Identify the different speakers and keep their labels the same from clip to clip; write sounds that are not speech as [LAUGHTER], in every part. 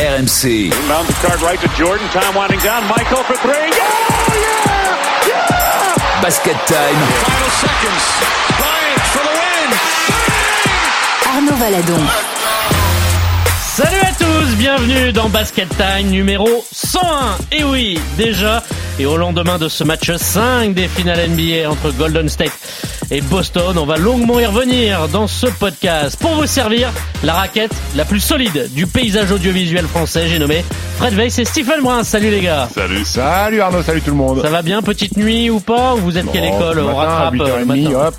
Speaker 1: RMC.
Speaker 2: Inbound to start right to Jordan. Time winding down. Michael for three. Yeah! Yeah! Yeah!
Speaker 1: Basket time.
Speaker 3: Final seconds. Bryant for the win.
Speaker 4: Arnaud Valadon.
Speaker 5: Salut à tous, bienvenue dans Basket Time numéro 101. Et oui, déjà, et au lendemain de ce match 5 des finales NBA entre Golden State et Boston, on va longuement y revenir dans ce podcast pour vous servir la raquette la plus solide du paysage audiovisuel français. J'ai nommé Fred Weiss et Stephen Brun. Salut les gars.
Speaker 6: Salut. Salut Arnaud, salut tout le monde.
Speaker 5: Ça va bien, petite nuit ou pas? Vous êtes quelle
Speaker 6: Bon,
Speaker 5: école?
Speaker 6: Ce
Speaker 5: On
Speaker 6: matin,
Speaker 5: rattrape
Speaker 6: à
Speaker 5: euh, le
Speaker 6: 8h30,
Speaker 5: matin.
Speaker 6: hop,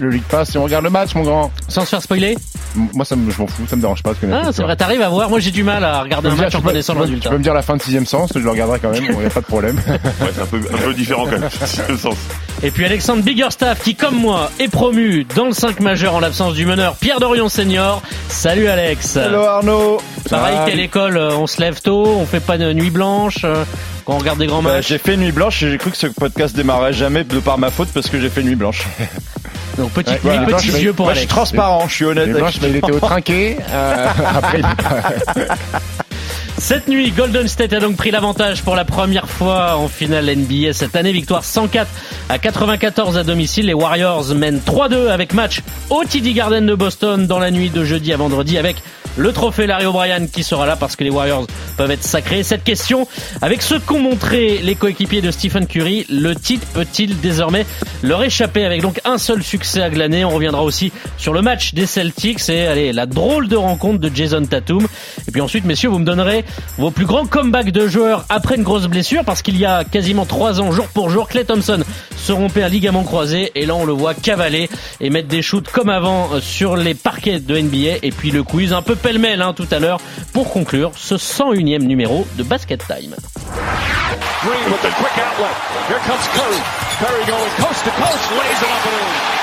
Speaker 6: le League Pass et on regarde le match, mon grand.
Speaker 5: Sans se faire spoiler?
Speaker 6: Moi, ça me, je m'en fous, ça me dérange pas de connaître
Speaker 5: Ah, c'est vrai, t'arrives à voir. Moi j'ai du mal à regarder un match
Speaker 6: dire-
Speaker 5: en connaissant
Speaker 6: tu
Speaker 5: le résultat.
Speaker 6: Tu peux me dire la fin de sixième sens, je le regarderai quand même, il n'y a pas de problème.
Speaker 7: Ouais, c'est un peu, un peu différent quand même. [LAUGHS] Le sens.
Speaker 5: Et puis Alexandre Biggerstaff qui, comme moi, est promu dans le 5 majeur en l'absence du meneur Pierre Dorion Senior. Salut Alex.
Speaker 8: Arnaud
Speaker 5: Pareil,
Speaker 6: Salut.
Speaker 5: quelle école euh, On se lève tôt, on fait pas de nuit blanche euh, quand on regarde des grands
Speaker 8: Bah,
Speaker 5: matchs.
Speaker 8: J'ai fait nuit blanche et j'ai cru que ce podcast démarrait jamais de par ma faute parce que j'ai fait nuit blanche. [LAUGHS]
Speaker 5: Donc petite
Speaker 6: Ouais,
Speaker 5: nuit,
Speaker 6: voilà,
Speaker 5: petits
Speaker 6: blanche,
Speaker 5: yeux pour
Speaker 8: Moi je suis transparent, je suis honnête.
Speaker 6: Blanches, mais il était au trinqué. euh, après, il- [LAUGHS]
Speaker 5: Cette nuit, Golden State a donc pris l'avantage pour la première fois en finale NBA cette année. Victoire 104 à 94 à domicile. Les Warriors mènent 3-2 avec match au TD Garden de Boston dans la nuit de jeudi à vendredi avec le trophée Larry O'Brien qui sera là parce que les Warriors peuvent être sacrés. Cette question, avec ce qu'ont montré les coéquipiers de Stephen Curry, le titre peut-il désormais leur échapper avec donc un seul succès à glaner? On reviendra aussi sur le match des Celtics et allez, la drôle de rencontre de Jason Tatum. Et puis ensuite, messieurs, vous me donnerez vos plus grands comebacks de joueurs après une grosse blessure parce qu'il y a quasiment trois ans, jour pour jour, Clay Thompson se rompait un ligament croisé et là on le voit cavaler et mettre des shoots comme avant euh, sur les parquets de NBA et puis le quiz un peu pêle-mêle hein, tout à l'heure pour conclure ce 101e numéro de Basket Time.
Speaker 3: Green with the quick outlet. Here comes Curry. Curry going coast to coast, lays it up and.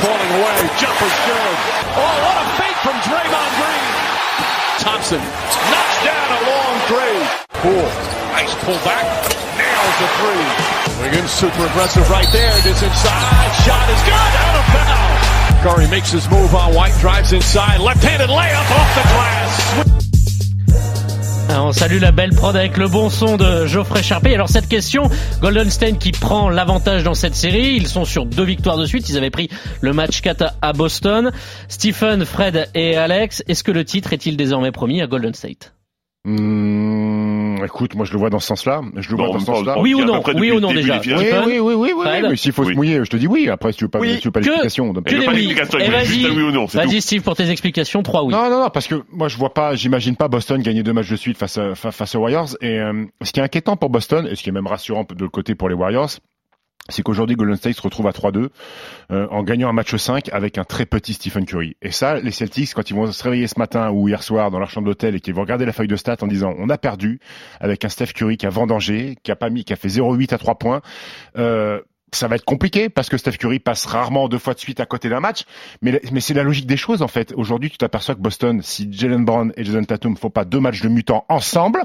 Speaker 3: Falling away. Jumper's good. Oh, what a fake from Draymond Green. Thompson knocks down a long three. Poole. Nice pull back. Nails the three. Wiggins super aggressive right there. Gets inside. Shot is good. Out of bounds. Curry makes his move on White. Drives inside. Left-handed layup off the glass.
Speaker 5: On salue la belle prod avec le bon son de Geoffrey Charpé. Alors cette question, Golden State qui prend l'avantage dans cette série, ils sont sur deux victoires de suite, ils avaient pris le match 4 à- à Boston. Stephen, Fred et Alex, est-ce que le titre est-il désormais promis à Golden State?
Speaker 6: Hum, écoute, moi je le vois dans ce sens-là. Je le
Speaker 7: Bon,
Speaker 6: vois dans ce sens-là.
Speaker 5: Oui ou non Oui ou
Speaker 7: le
Speaker 5: non déjà.
Speaker 6: Oui, oui, oui, oui, mais s'il faut
Speaker 7: Oui.
Speaker 6: se mouiller, je te dis oui. Après, si tu veux pas, tu veux pas l'explication.
Speaker 5: Que des
Speaker 7: pas
Speaker 5: oui. vas-y,
Speaker 7: un oui ou non, c'est
Speaker 5: vas-y. Steve pour tes explications, trois oui.
Speaker 6: Non, non, non, parce que moi je vois pas, j'imagine pas Boston gagner deux matchs de suite face aux Warriors. Et euh, ce qui est inquiétant pour Boston, et ce qui est même rassurant de l'autre côté pour les Warriors, c'est qu'aujourd'hui Golden State se retrouve à 3-2 euh, en gagnant un match 5 avec un très petit Stephen Curry. Et ça, les Celtics, quand ils vont se réveiller ce matin ou hier soir dans leur chambre d'hôtel et qu'ils vont regarder la feuille de stats en disant on a perdu avec un Steph Curry qui a vendangé, qui a pas mis, qui a fait 0,8 à 3 points. Euh, ça va être compliqué parce que Steph Curry passe rarement deux fois de suite à côté d'un match, mais, c'est la logique des choses en fait. Aujourd'hui, tu t'aperçois que Boston, si Jalen Brown et Jason Tatum font pas deux matchs de mutant ensemble,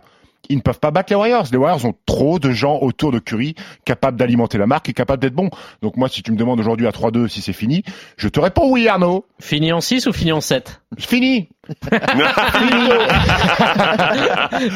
Speaker 6: ils ne peuvent pas battre les Warriors. Les Warriors ont trop de gens autour de Curry capables d'alimenter la marque et capables d'être bons. Donc moi, si tu me demandes aujourd'hui à 3-2 si c'est fini, je te réponds oui Arnaud.
Speaker 5: Fini en 6 ou fini en 7
Speaker 6: Fini. [LAUGHS]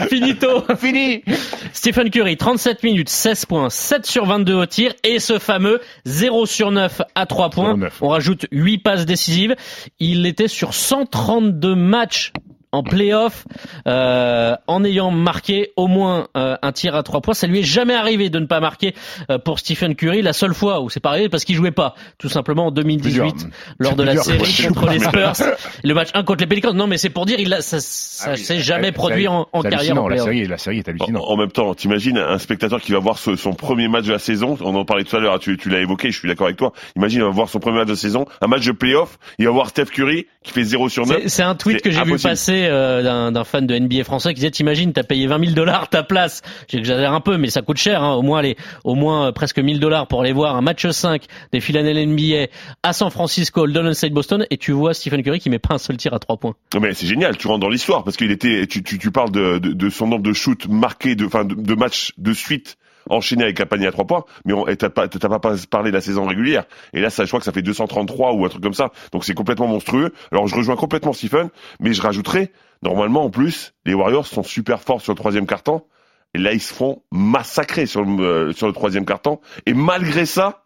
Speaker 5: Finito
Speaker 6: Fini.
Speaker 5: Stephen Curry, 37 minutes, 16 points, 7 sur 22 au tir et ce fameux 0 sur 9 à 3 points.
Speaker 6: 0,9.
Speaker 5: On rajoute 8 passes décisives. Il était sur 132 matchs en playoff euh, en ayant marqué au moins euh, un tir à trois points. Ça lui est jamais arrivé de ne pas marquer euh, pour Stephen Curry. La seule fois où c'est pas arrivé parce qu'il jouait pas, tout simplement en 2018
Speaker 6: Plusieurs.
Speaker 5: lors de la série contre les Spurs. [LAUGHS] Le match 1 contre les Pelicans. Non mais c'est pour dire il a, ça, ça
Speaker 6: Ah oui,
Speaker 5: s'est jamais produit en, en carrière en
Speaker 6: la série, la série est hallucinante.
Speaker 7: en même temps, t'imagines un spectateur qui va voir ce- son premier match de la saison. On en parlait tout à l'heure. Tu, tu l'as évoqué. Je suis d'accord avec toi. Imagine, il va voir son premier match de saison, un match de playoff. Il va voir Steph Curry qui fait 0 sur 9.
Speaker 5: C'est- C'est un tweet que j'ai vu
Speaker 7: impossible.
Speaker 5: Euh, d'un fan de NBA français qui disait t'imagines t'as payé 20 000 dollars ta place. J'exagère un peu mais ça coûte cher hein, au moins les au moins euh, presque 1000 dollars pour aller voir un match 5 des finales NBA à San Francisco le Golden State Boston. Et tu vois Stephen Curry qui met pas un seul tir à trois points.
Speaker 7: Mais c'est génial, tu rentres dans l'histoire parce qu'il était, tu, tu, parles de, de, son nombre de shoots marqués, de, de, de matchs de suite enchaîné avec un panier à trois points, mais t'as pas, pas parlé de la saison régulière. Et là, ça, je crois que ça fait 233 ou un truc comme ça. Donc c'est complètement monstrueux. Alors je rejoins complètement Stephen, mais je rajouterais, normalement en plus, les Warriors sont super forts sur le troisième carton. Et là, ils se font massacrer sur le, euh, sur le troisième carton. Et malgré ça,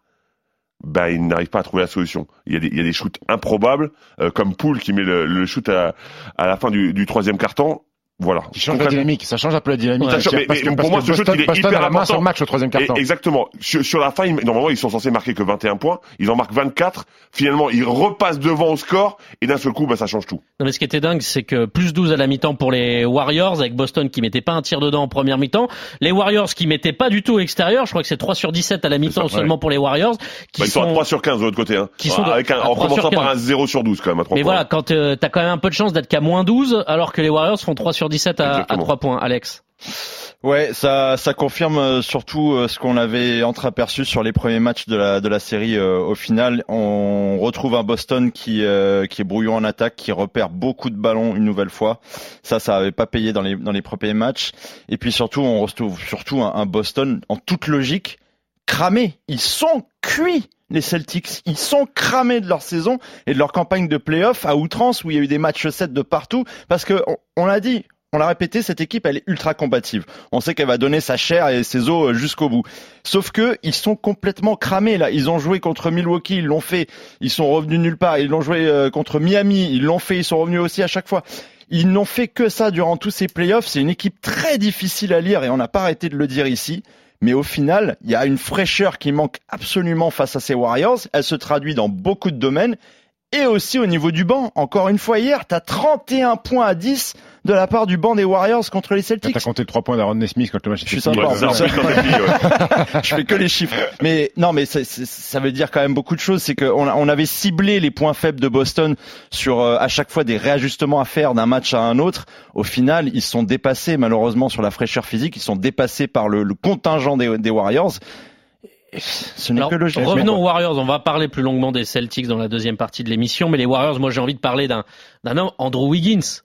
Speaker 7: ben, ils n'arrivent pas à trouver la solution. Il y a des, il y a des shoots improbables, euh, comme Poole qui met le, le shoot à, à la fin du, du troisième carton. Voilà.
Speaker 6: Qui change la dynamique, ça change un peu la dynamique.
Speaker 7: Ça change- mais-
Speaker 6: parce que,
Speaker 7: mais pour moi,
Speaker 6: que
Speaker 7: ce shoot,
Speaker 6: Boston,
Speaker 7: il est
Speaker 6: Boston
Speaker 7: hyper
Speaker 6: a la main sur
Speaker 7: important.
Speaker 6: le match au troisième
Speaker 7: Et-
Speaker 6: carton.
Speaker 7: exactement. Sur, sur la fin, ils- normalement, ils sont censés marquer que 21 points. Ils en marquent 24. Finalement, ils repassent devant au score. Et d'un seul coup, bah, ça change tout.
Speaker 5: Non mais ce qui était dingue, c'est que plus 12 à la mi-temps pour les Warriors, avec Boston qui mettait pas un tir dedans en première mi-temps. Les Warriors qui mettaient pas du tout extérieur, je crois que c'est 3 sur 17 à la mi-temps
Speaker 7: ça,
Speaker 5: seulement pour les Warriors. Qui
Speaker 7: Bah, ils sont, à
Speaker 5: sont...
Speaker 7: 3 sur 15 de l'autre côté. Hein.
Speaker 5: Qui sont de-
Speaker 7: Avec un,
Speaker 5: à
Speaker 7: en
Speaker 5: 3 sur
Speaker 7: commençant par
Speaker 5: 15.
Speaker 7: un 0 sur 12 quand même à 3
Speaker 5: Mais
Speaker 7: points.
Speaker 5: voilà, quand euh, t'as quand même un peu de chance d'être qu'à moins 12, alors que les Warriors font 3 sur 17 à, à
Speaker 7: Exactement.
Speaker 5: 3 points. Alex
Speaker 8: Ouais, ça, ça confirme euh, surtout euh, ce qu'on avait entreaperçu sur les premiers matchs de la de la série. euh, au final, on retrouve un Boston qui euh, qui est brouillon en attaque, qui repère beaucoup de ballons une nouvelle fois. Ça, ça avait pas payé dans les dans les premiers matchs. Et puis surtout, on retrouve surtout un, un Boston en toute logique cramé. Ils sont cuits. Les Celtics, ils sont cramés de leur saison et de leur campagne de playoff à outrance où il y a eu des matchs 7 de partout parce que on, on l'a dit, on l'a répété, cette équipe, elle est ultra combative. On sait qu'elle va donner sa chair et ses os euh, jusqu'au bout. Sauf que ils sont complètement cramés là. Ils ont joué contre Milwaukee, ils l'ont fait. Ils sont revenus nulle part. Ils l'ont joué euh, contre Miami, ils l'ont fait. Ils sont revenus aussi à chaque fois. Ils n'ont fait que ça durant tous ces playoffs. C'est une équipe très difficile à lire et on n'a pas arrêté de le dire ici. Mais au final, il y a une fraîcheur qui manque absolument face à ces Warriors. Elle se traduit dans beaucoup de domaines et aussi au niveau du banc. Encore une fois hier, t'as 31 points à 10 de la part du banc des Warriors contre les Celtics.
Speaker 6: T'as compté le 3 points d'Aaron Nesmith quand le match
Speaker 8: Je suis
Speaker 6: fini.
Speaker 8: sympa, [LAUGHS] je fais que les chiffres. Mais non, mais ça, ça- ça veut dire quand même beaucoup de choses. C'est qu'on a- on avait ciblé les points faibles de Boston sur euh, à chaque fois des réajustements à faire d'un match à un autre. Au final, ils sont dépassés malheureusement sur la fraîcheur physique. Ils sont dépassés par le, le contingent des, des Warriors. Ce
Speaker 5: Alors,
Speaker 8: que logique.
Speaker 5: revenons aux Warriors. On va parler plus longuement des Celtics dans la deuxième partie de l'émission, mais les Warriors, moi j'ai envie de parler d'un d'un homme, Andrew Wiggins.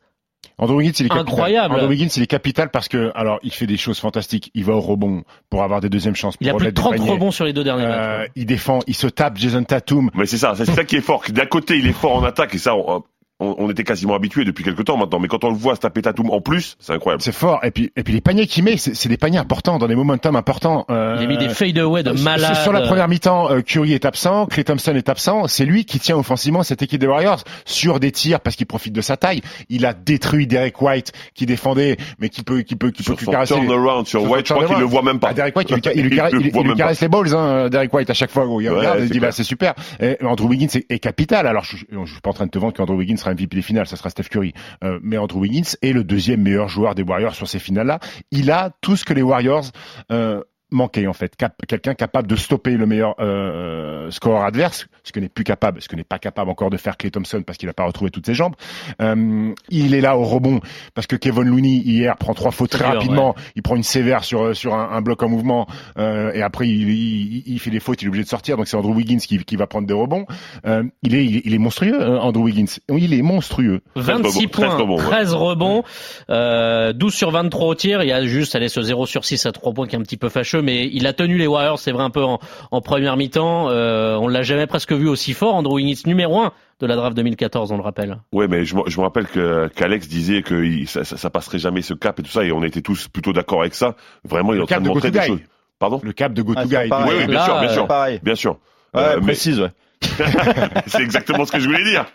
Speaker 6: Andrew Wiggins, il est capital.
Speaker 5: Incroyable.
Speaker 6: Andrew Wiggins, il est capital parce que, alors, il fait des choses fantastiques. Il va au rebond pour avoir des deuxièmes chances.
Speaker 5: Il a plus de
Speaker 6: remettre
Speaker 5: 30
Speaker 6: des paniers.
Speaker 5: rebonds sur les deux derniers
Speaker 6: Euh,
Speaker 5: matchs.
Speaker 6: il défend, il se tape Jason Tatum.
Speaker 7: Mais c'est ça, c'est ça qui est fort. D'un côté, il est fort en attaque et ça, on, on, on était quasiment habitué depuis quelques temps maintenant. Mais quand on le voit se taper Tatum en plus, c'est incroyable.
Speaker 6: C'est fort. Et puis, et puis les paniers qu'il met, c'est c'est des paniers importants, dans des momentum importants. Euh,
Speaker 5: Il a mis des fadeaways de
Speaker 6: sur-
Speaker 5: malade.
Speaker 6: Sur la première mi-temps, euh, Curry est absent, Clay Thompson est absent. C'est lui qui tient offensivement cette équipe des Warriors sur des tirs parce qu'il profite de sa taille. Il a détruit Derek White qui défendait, mais qui peut, qui peut, qui peut
Speaker 7: Sur son
Speaker 6: caresser.
Speaker 7: turnaround sur
Speaker 6: Sur
Speaker 7: White, je crois qu'il le voit même pas.
Speaker 6: Ah, Derek White, il [LAUGHS] il lui
Speaker 7: Il
Speaker 6: il- lui caresse les balls, hein, Derek White, à chaque fois. où il
Speaker 7: Ouais,
Speaker 6: regarde, il dit, bah, c'est super. Et Andrew Wiggins est, est capital. Alors, je, je suis pas en train de te vendre qu'Andrew Wiggins sera MVP des finales, ça sera Steph Curry. Euh, mais Andrew Wiggins est le deuxième meilleur joueur des Warriors sur ces finales-là. Il a tout ce que les Warriors, euh, manquaient, en fait. Cap- Quelqu'un capable de stopper le meilleur euh, scoreur adverse, ce que n'est plus capable, ce que n'est pas capable encore de faire Clay Thompson parce qu'il n'a pas retrouvé toutes ses jambes. Euh, il est là au rebond parce que Kevin Looney hier prend trois fautes très
Speaker 5: dur,
Speaker 6: rapidement. Il prend une sévère sur sur un, un bloc en mouvement euh, et après il, il, il fait des fautes, il est obligé de sortir. Donc c'est Andrew Wiggins qui, qui va prendre des rebonds. Euh, il est il est, il est monstrueux, euh, Andrew Wiggins. Il est monstrueux.
Speaker 5: 26
Speaker 7: rebonds, 13
Speaker 5: points,
Speaker 7: rebonds, ouais.
Speaker 5: 13 rebonds, euh, 12 sur 23 au tir. Il y a juste, allez, ce 0 sur 6 à 3 points qui est un petit peu fâcheux, mais il a tenu les Warriors, c'est vrai, un peu en, en première mi-temps. Euh, on l'a jamais presque vu aussi fort. Andrew Wiggins, numéro 1 de la draft 2014, on le rappelle.
Speaker 7: Ouais, mais je, me- je me rappelle que qu'Alex disait que il- ça, ça, ça passerait jamais ce cap et tout ça, et on était tous plutôt d'accord avec ça. Vraiment, il est en train de
Speaker 6: de
Speaker 7: montrer des choses. Pardon?
Speaker 6: Le cap de go
Speaker 8: Ah,
Speaker 6: to guy.
Speaker 7: Oui, oui, bien
Speaker 5: Là,
Speaker 7: sûr, bien sûr,
Speaker 8: pareil.
Speaker 7: bien sûr.
Speaker 8: Ouais,
Speaker 7: Euh, mais-
Speaker 8: précise, ouais. [LAUGHS]
Speaker 7: c'est exactement ce que je voulais dire.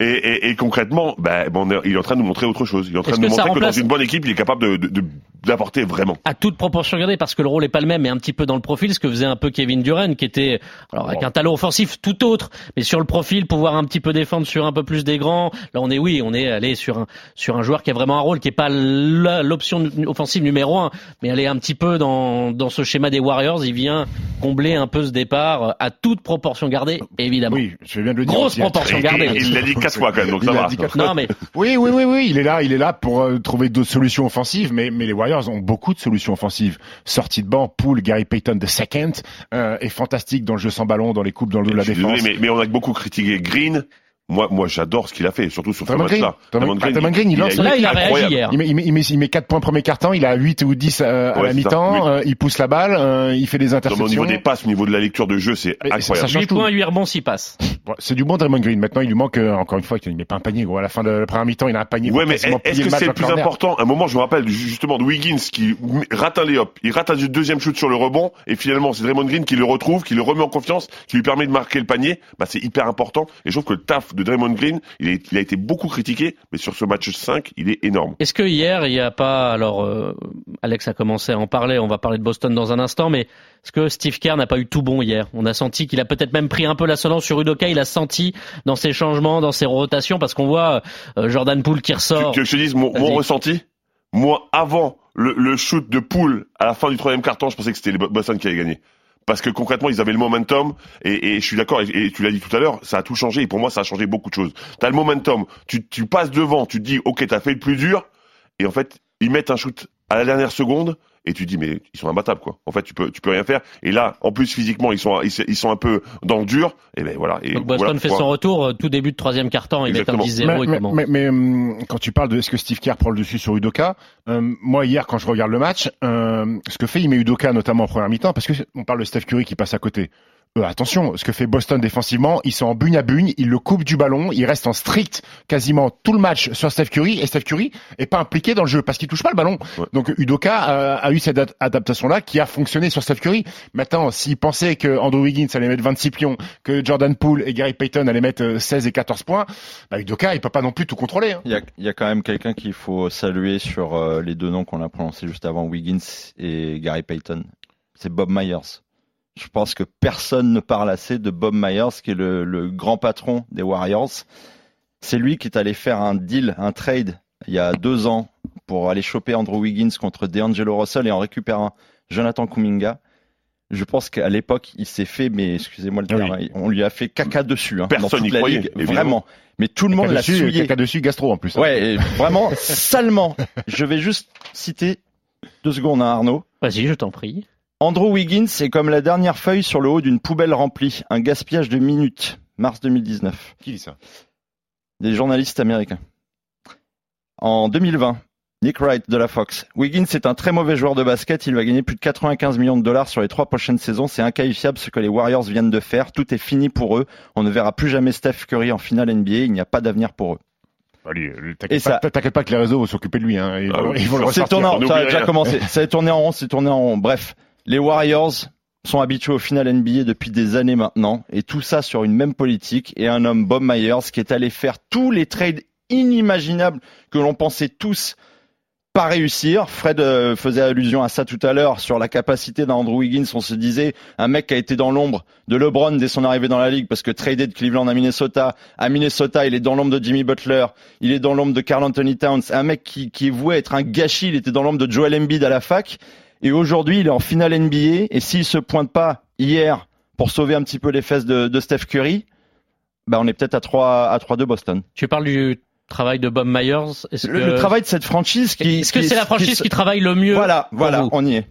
Speaker 7: Et, et, et concrètement, bah, bon, est- il est en train de nous montrer autre chose. Il est en train de nous montrer que dans une bonne équipe, il est capable de de- de- d'apporter vraiment.
Speaker 5: à toute proportion gardée parce que le rôle est pas le même mais un petit peu dans le profil ce que faisait un peu Kevin Durant qui était alors avec un talent offensif tout autre mais sur le profil pouvoir un petit peu défendre sur un peu plus des grands là on est oui on est allé sur un sur un joueur qui a vraiment un rôle qui est pas l'option offensive numéro un mais aller un petit peu dans dans ce schéma des Warriors il vient combler un peu ce départ à toute proportion gardée évidemment
Speaker 6: Oui, je viens de le dire.
Speaker 5: grosse proportion gardée
Speaker 7: il l'a dit quatre fois quand même, donc
Speaker 6: Il
Speaker 7: ça va.
Speaker 5: non mais
Speaker 6: Oui, oui, oui, oui, il est là, il est là pour euh, trouver d'autres solutions offensives, mais, mais les Warriors ont beaucoup de solutions offensives. Sortie de banc, Poole, Gary Payton de second, euh, est fantastique dans le jeu sans ballon, dans les coupes, dans le dos de la
Speaker 7: Je suis
Speaker 6: défense.
Speaker 7: désolé, mais, mais on a beaucoup critiqué Green. Moi, moi, j'adore ce qu'il a fait, surtout sur ce
Speaker 6: Green.
Speaker 7: match-là.
Speaker 6: Draymond Green, il lance-
Speaker 5: Là, il a réagi
Speaker 7: incroyable.
Speaker 5: hier.
Speaker 6: Il met, il met, il met, il met 4 points premier quart-temps, il a 8 ou 10 euh, à
Speaker 7: Ouais,
Speaker 6: la mi-temps, euh, il pousse la balle, euh, il fait des
Speaker 7: Non,
Speaker 6: interceptions.
Speaker 7: au niveau des passes, au niveau de la lecture de jeu, c'est incroyable.
Speaker 6: ça change
Speaker 5: 8
Speaker 6: tout.
Speaker 5: points, 8 rebonds, 6 passes.
Speaker 6: C'est du bon Draymond Green. Maintenant, il lui manque, euh, encore une fois, il met pas un panier, gros. À la fin de la première mi-temps, il a un panier.
Speaker 7: Ouais, mais est-ce que c'est le plus important? À un moment, je me rappelle justement de Wiggins qui rate un lay-up, il rate un deuxième shoot sur le rebond, et finalement, c'est Draymond Green qui le retrouve, qui le remet en confiance, qui lui permet de marquer le panier. Bah, c'est hyper important. Et je trouve que le taf de Draymond Green, il, est- il a été beaucoup critiqué, mais sur ce match 5, il est énorme.
Speaker 5: Est-ce que hier, il n'y a pas, alors euh, Alex a commencé à en parler, on va parler de Boston dans un instant, mais est-ce que Steve Kerr n'a pas eu tout bon hier? On a senti qu'il a peut-être même pris un peu l'ascendant sur Udoka, il a senti dans ses changements, dans ses rotations, parce qu'on voit euh, Jordan Poole qui ressort.
Speaker 7: tu que je te dise mon, ressenti Moi, avant le, le shoot de Poole à la fin du troisième quart-temps, je pensais que c'était les Boston qui allaient gagner. Parce que concrètement, ils avaient le momentum, et, et je suis d'accord, et, tu l'as dit tout à l'heure, ça a tout changé, et pour moi, ça a changé beaucoup de choses. T'as le momentum, tu, tu passes devant, tu te dis, ok, t'as fait le plus dur, et en fait, ils mettent un shoot à la dernière seconde, et tu dis, mais ils sont imbattables, quoi. En fait, tu peux, tu peux rien faire. Et là, en plus, physiquement, ils sont, ils, ils sont un peu dans le dur, et ben voilà. Et
Speaker 5: Donc Boston
Speaker 7: voilà,
Speaker 5: fait son retour euh, tout début de troisième quart-temps, il est un
Speaker 7: Exactement.
Speaker 5: 10-0
Speaker 6: mais,
Speaker 5: et
Speaker 6: mais,
Speaker 5: comment
Speaker 6: mais, mais, quand tu parles de est-ce que Steve Kerr prend le dessus sur Udoka, euh, moi hier quand je regarde le match, euh, ce que fait il met Udoka notamment en première mi-temps parce que on parle de Steph Curry qui passe à côté. Euh, attention, ce que fait Boston défensivement, ils sont en bugne à bugne, ils le coupent du ballon, ils restent en strict quasiment tout le match sur Steph Curry et Steph Curry est pas impliqué dans le jeu parce qu'il touche pas le ballon.
Speaker 7: Ouais.
Speaker 6: Donc Udoka euh, a eu cette ad- adaptation-là qui a fonctionné sur Steph Curry. Maintenant, s'il pensait que Andrew Wiggins allait mettre 26 pions, que Jordan Poole et Gary Payton allaient mettre euh, 16 et 14 points, bah Udoka il peut pas non plus tout contrôler. hein.
Speaker 8: Il y a, il y a quand même quelqu'un qu'il faut saluer sur euh, les deux noms qu'on a prononcés juste avant, Wiggins et Gary Payton. C'est Bob Myers. Je pense que personne ne parle assez de Bob Myers, qui est le, le grand patron des Warriors. C'est lui qui est allé faire un deal, un trade, il y a deux ans, pour aller choper Andrew Wiggins contre DeAngelo Russell et en récupérer un Jonathan Kuminga. Je pense qu'à l'époque, il s'est fait, mais excusez-moi le
Speaker 6: Ah
Speaker 8: terme, on lui a fait caca dessus. Hein,
Speaker 7: Personne n'y
Speaker 8: la
Speaker 7: croyait,
Speaker 8: ligue, vraiment. Mais tout le monde
Speaker 6: Caca
Speaker 8: l'a
Speaker 6: dessus,
Speaker 8: souillé.
Speaker 6: caca dessus, gastro en plus. hein.
Speaker 8: Ouais, et vraiment [LAUGHS] salement. Je vais juste citer deux secondes à Arnaud.
Speaker 5: Vas-y, je t'en prie.
Speaker 8: Andrew Wiggins est comme la dernière feuille sur le haut d'une poubelle remplie, un gaspillage de minutes. Mars 2019.
Speaker 6: Qui dit ça?
Speaker 8: Des journalistes américains. En 2020, Nick Wright de la Fox. Wiggins est un très mauvais joueur de basket. Il va gagner plus de 95 millions de dollars sur les trois prochaines saisons. C'est inqualifiable ce que les Warriors viennent de faire. Tout est fini pour eux. On ne verra plus jamais Steph Curry en finale NBA. Il n'y a pas d'avenir pour eux. Et
Speaker 6: t'inquiète
Speaker 8: ça-
Speaker 6: pas, t'inquiète pas que les réseaux vont s'occuper de lui. Hein. Ils,
Speaker 7: Ah
Speaker 6: vont,
Speaker 7: oui,
Speaker 6: ils vont le
Speaker 7: c'est
Speaker 8: tourné ça a déjà commencé. [LAUGHS] Ça tourné en rond, c'est tourné en rond. Bref, les Warriors sont habitués au final NBA depuis des années maintenant, et tout ça sur une même politique et un homme Bob Myers qui est allé faire tous les trades inimaginables que l'on pensait tous pas réussir. Fred euh, faisait allusion à ça tout à l'heure sur la capacité d'Andrew Wiggins. On se disait un mec qui a été dans l'ombre de LeBron dès son arrivée dans la ligue parce que tradé de Cleveland à Minnesota. À Minnesota, il est dans l'ombre de Jimmy Butler. Il est dans l'ombre de Carl Anthony Towns. Un mec qui, qui être un gâchis. Il était dans l'ombre de Joel Embiid à la fac. Et aujourd'hui, il est en finale NBA. Et s'il se pointe pas hier pour sauver un petit peu les fesses de, de Steph Curry, bah on est peut-être à 3 à 3 de Boston.
Speaker 5: Tu parles du travail de Bob Myers. Est-ce
Speaker 8: Le,
Speaker 5: que,
Speaker 8: le travail de cette franchise qui
Speaker 5: est-ce que c'est la franchise
Speaker 8: qui-
Speaker 5: qui travaille le mieux
Speaker 8: Voilà, voilà, on y est.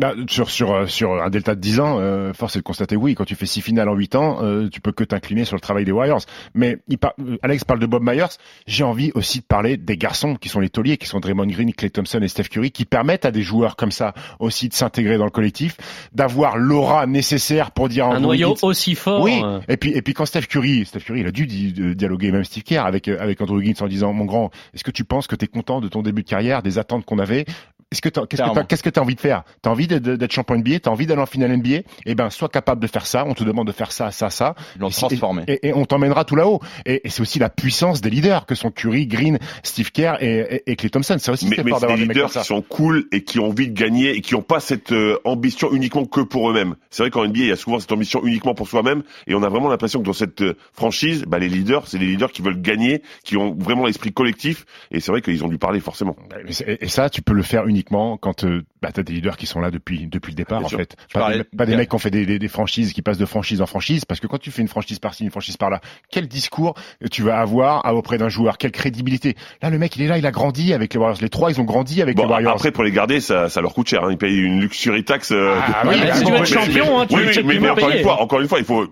Speaker 6: Bah, sur, sur, euh, sur un delta de 10 ans, euh, force est de constater oui, quand tu fais six finales en 8 ans, euh, tu peux que t'incliner sur le travail des Warriors. Mais il par- euh, Alex parle de Bob Myers, j'ai envie aussi de parler des garçons qui sont les tauliers, qui sont Draymond Green, Clay Thompson et Steph Curry, qui permettent à des joueurs comme ça aussi de s'intégrer dans le collectif, d'avoir l'aura nécessaire pour dire à
Speaker 5: Un noyau aussi fort.
Speaker 6: oui,
Speaker 5: euh,
Speaker 6: et puis et puis quand Steph Curry, Steph Curry, il a dû dialoguer même Steve Kerr avec avec Andrew Wiggins en disant mon grand, est-ce que tu penses que tu es content de ton début de carrière, des attentes qu'on avait? Est-ce que t'as- qu'est-ce que qu'est-ce tu as envie de faire? T'as envie de- de- d'être champion NBA, t'as envie d'aller en finale NBA Eh ben, sois capable de faire ça. On te demande de faire ça, ça, ça.
Speaker 8: Ils l'ont transformé.
Speaker 6: Et, et on t'emmènera tout là-haut. Et, et c'est aussi la puissance des leaders que sont Curry, Green, Steve Kerr et, et, et Clay Thompson. C'est aussi
Speaker 7: Mais,
Speaker 6: c'est
Speaker 7: mais
Speaker 6: fort
Speaker 7: c'est des
Speaker 6: des mecs
Speaker 7: leaders qui sont cool et qui ont envie de gagner et qui n'ont pas cette euh, ambition uniquement que pour eux-mêmes. C'est vrai qu'en NBA, il y a souvent cette ambition uniquement pour soi-même et on a vraiment l'impression que dans cette euh, franchise, bah, les leaders, c'est des leaders qui veulent gagner, qui ont vraiment l'esprit collectif et c'est vrai qu'ils ont dû parler forcément.
Speaker 6: Et c'est- Et ça, tu peux le faire uniquement quand euh, bah, tu as des leaders qui sont là depuis depuis le départ,
Speaker 7: Bien
Speaker 6: en
Speaker 7: sûr.
Speaker 6: fait. Pas,
Speaker 8: parlais-
Speaker 6: des, pas des mecs qui ont fait des, des, des franchises, qui passent de franchise en franchise, parce que quand tu fais une franchise par-ci, une franchise par-là, quel discours tu vas avoir à- auprès d'un joueur? Quelle crédibilité? Là, le mec, il est là, il a grandi avec les Warriors. Les trois, ils ont grandi avec
Speaker 7: Bon,
Speaker 6: les Warriors.
Speaker 7: après pour les garder, ça, ça leur coûte cher. Hein. Ils payent une luxury tax. euh,
Speaker 6: Ah,
Speaker 7: de-
Speaker 6: oui,
Speaker 5: mais [LAUGHS]
Speaker 6: mais
Speaker 5: si tu veux être champion, hein, tu
Speaker 7: oui,
Speaker 5: tu
Speaker 7: mais,
Speaker 5: peux
Speaker 7: mais encore une fois, encore une fois, il faut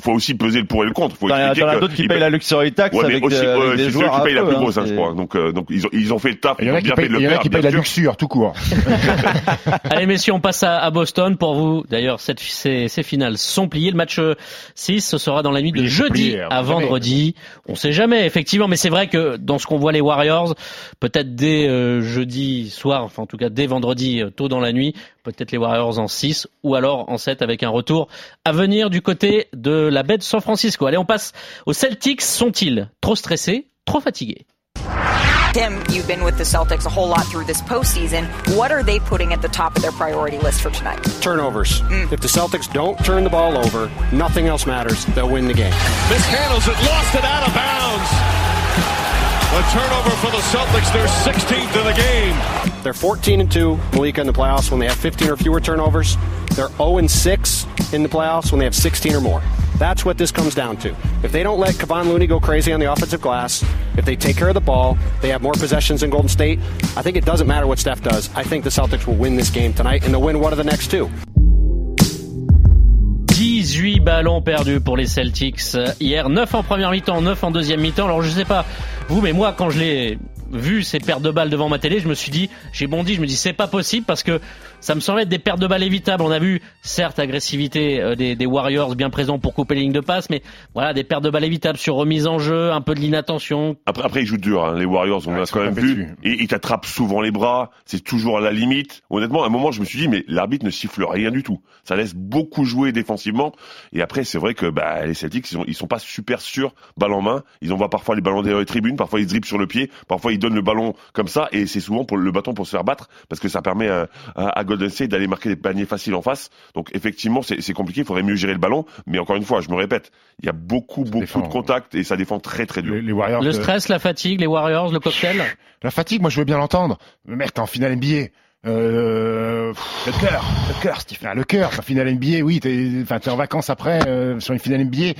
Speaker 7: faut aussi peser le pour et le contre. Faut
Speaker 8: T'en
Speaker 7: expliquer
Speaker 8: t'en
Speaker 7: que
Speaker 8: d'autres qui
Speaker 7: ils
Speaker 8: payent la luxury tax
Speaker 7: Ouais, mais
Speaker 8: avec,
Speaker 7: aussi,
Speaker 8: euh, avec des
Speaker 7: c'est ceux qui payent la plus
Speaker 8: hein,
Speaker 7: grosse, hein, je
Speaker 8: c'est-
Speaker 7: crois. Donc, euh, donc ils ont, ils ont fait le taf.
Speaker 6: Il y en
Speaker 7: ils
Speaker 6: a
Speaker 7: ont
Speaker 6: qui
Speaker 7: bien fait de le
Speaker 6: il y en a
Speaker 7: faire,
Speaker 6: qui
Speaker 7: bien
Speaker 6: payent la luxure tout court. [LAUGHS] [LAUGHS]
Speaker 5: Allez messieurs, on passe à, à Boston pour vous. D'ailleurs, cette, ces, ces finales sont pliées. Le match euh, 6, ce sera dans la nuit de
Speaker 6: Plié,
Speaker 5: jeudi
Speaker 6: on
Speaker 5: à vendredi. On sait jamais, effectivement, mais c'est vrai que dans ce qu'on voit les Warriors, peut-être dès euh, jeudi soir, enfin en tout cas dès vendredi euh, tôt dans la nuit, peut-être les Warriors en 6 ou alors en 7 avec un retour à venir du côté de la baie de San Francisco. Allez, on passe aux Celtics. Sont-ils trop stressés, trop fatigués?
Speaker 1: Tim, you've been with the Celtics a whole lot through this postseason. What are they putting at the top of their priority list for tonight?
Speaker 9: turnovers. If the Celtics don't turn the ball over, nothing else matters. They'll win the game.
Speaker 3: Mishandles it, lost it out of bounds. A turnover for the Celtics, their 16th of the game.
Speaker 9: They're 14 and 2, Malika, in the playoffs when they have 15 or fewer turnovers. They're 0 and 6 in the playoffs when they have 16 or more. That's what this comes down to. If they don't let Kevon Looney go crazy on the offensive glass, if they take care of the ball, they have more possessions than Golden State. I think it doesn't matter what Steph does. I think the Celtics will win this game tonight, and they'll win one of the next two.
Speaker 5: 18 ballons perdus pour les Celtics hier, 9 en première mi-temps, 9 en deuxième mi-temps. Alors je sais pas vous, mais moi quand je l'ai vu ces pertes de balles devant ma télé, je me suis dit, j'ai bondi, je me dis c'est pas possible parce que ça me semblait être des pertes de balles évitables. On a vu certes agressivité euh, des, des Warriors bien présents pour couper les lignes de passe, mais voilà des pertes de balles évitables sur remise en jeu, un peu de l'inattention.
Speaker 7: Après, après, ils jouent dur, hein, les Warriors, on
Speaker 6: Ouais,
Speaker 7: l'a quand même vu. Et ils t'attrapent souvent les bras, c'est toujours à la limite. Honnêtement, à un moment, je me suis dit, mais l'arbitre ne siffle rien du tout. Ça laisse beaucoup jouer défensivement. Et après, c'est vrai que bah, les Celtics, ils, ont, ils sont pas super sûrs, balle en main. Ils envoient parfois les ballons des tribunes, parfois ils dribblent sur le pied, parfois ils donnent le ballon comme ça. Et c'est souvent pour le bâton pour se faire battre, parce que ça permet à, à- à Golden State d'aller marquer des paniers faciles en face. Donc effectivement, c'est c'est compliqué, il faudrait mieux gérer le ballon. Mais encore une fois, je me répète, il y a beaucoup, beaucoup
Speaker 6: défend.
Speaker 7: de contacts et ça défend très, très dur.
Speaker 6: Les, les Warriors.
Speaker 5: Le
Speaker 6: euh,
Speaker 5: stress, la fatigue, les Warriors, le cocktail.
Speaker 6: La fatigue, moi je veux bien l'entendre. Mais mec, t'es en finale NBA. Euh, le cœur, le cœur, Stephen. Ah, le cœur, en finale NBA, oui, t'es, enfin, t'es en vacances après, euh, sur une finale NBA.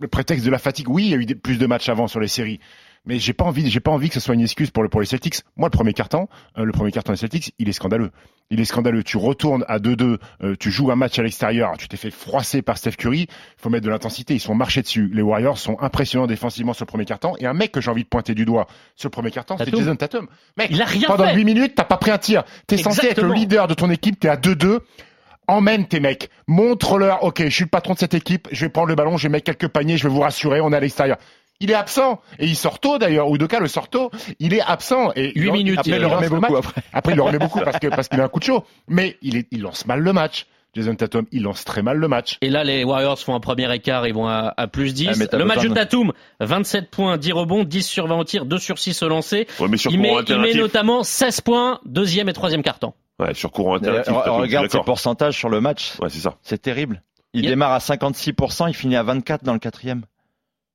Speaker 6: Le prétexte de la fatigue, oui, il y a eu des- plus de matchs avant sur les séries. Mais j'ai pas envie, j'ai pas envie que ce soit une excuse pour le, pour les Celtics. Moi, le premier carton, euh, le premier carton des Celtics, il est scandaleux. Il est scandaleux. Tu retournes à 2-2, euh, tu joues un match à l'extérieur, tu t'es fait froisser par Steph Curry. Il faut mettre de l'intensité. Ils sont marchés dessus. Les Warriors sont impressionnants défensivement sur le premier carton. Et un mec que j'ai envie de pointer du doigt sur le premier carton, c'est. Jason Tatum. Mec,
Speaker 5: Il a rien
Speaker 6: pendant
Speaker 5: fait.
Speaker 6: 8 minutes, t'as pas pris un tir. T'es censé être le leader de ton équipe, t'es à 2-2. Emmène tes mecs, montre-leur, ok, je suis le patron de cette équipe, je vais prendre le ballon, je vais mettre quelques paniers, je vais vous rassurer, on est à l'extérieur. Il est absent, et il sort tôt d'ailleurs, ou Udoka le sort tôt, il est absent. Et
Speaker 5: Huit
Speaker 6: il-
Speaker 5: minutes,
Speaker 6: après,
Speaker 5: il
Speaker 6: le remet
Speaker 8: beaucoup après.
Speaker 6: Après, il le remet beaucoup parce que parce qu'il a un coup de chaud. Mais il, est, il lance mal le match. Jason Tatum, il lance très mal le match.
Speaker 5: Et là, les Warriors font un premier écart, ils vont à, à plus 10.
Speaker 8: Ah,
Speaker 5: le match de
Speaker 8: de-
Speaker 5: Tatum, 27 points, 10 rebonds, 10 sur 20 au tir, 2 sur 6 au lancer.
Speaker 7: Ouais, mais sur
Speaker 5: Il met, il met notamment 16 points, deuxième et troisième carton.
Speaker 7: Ouais, sur courant
Speaker 8: Euh,
Speaker 7: alternatif. t'as tout,
Speaker 8: Regarde ses pourcentages sur le match,
Speaker 7: Ouais, c'est ça.
Speaker 8: c'est terrible. Il
Speaker 5: Il-
Speaker 8: démarre à 56%, il finit à 24 dans le quatrième.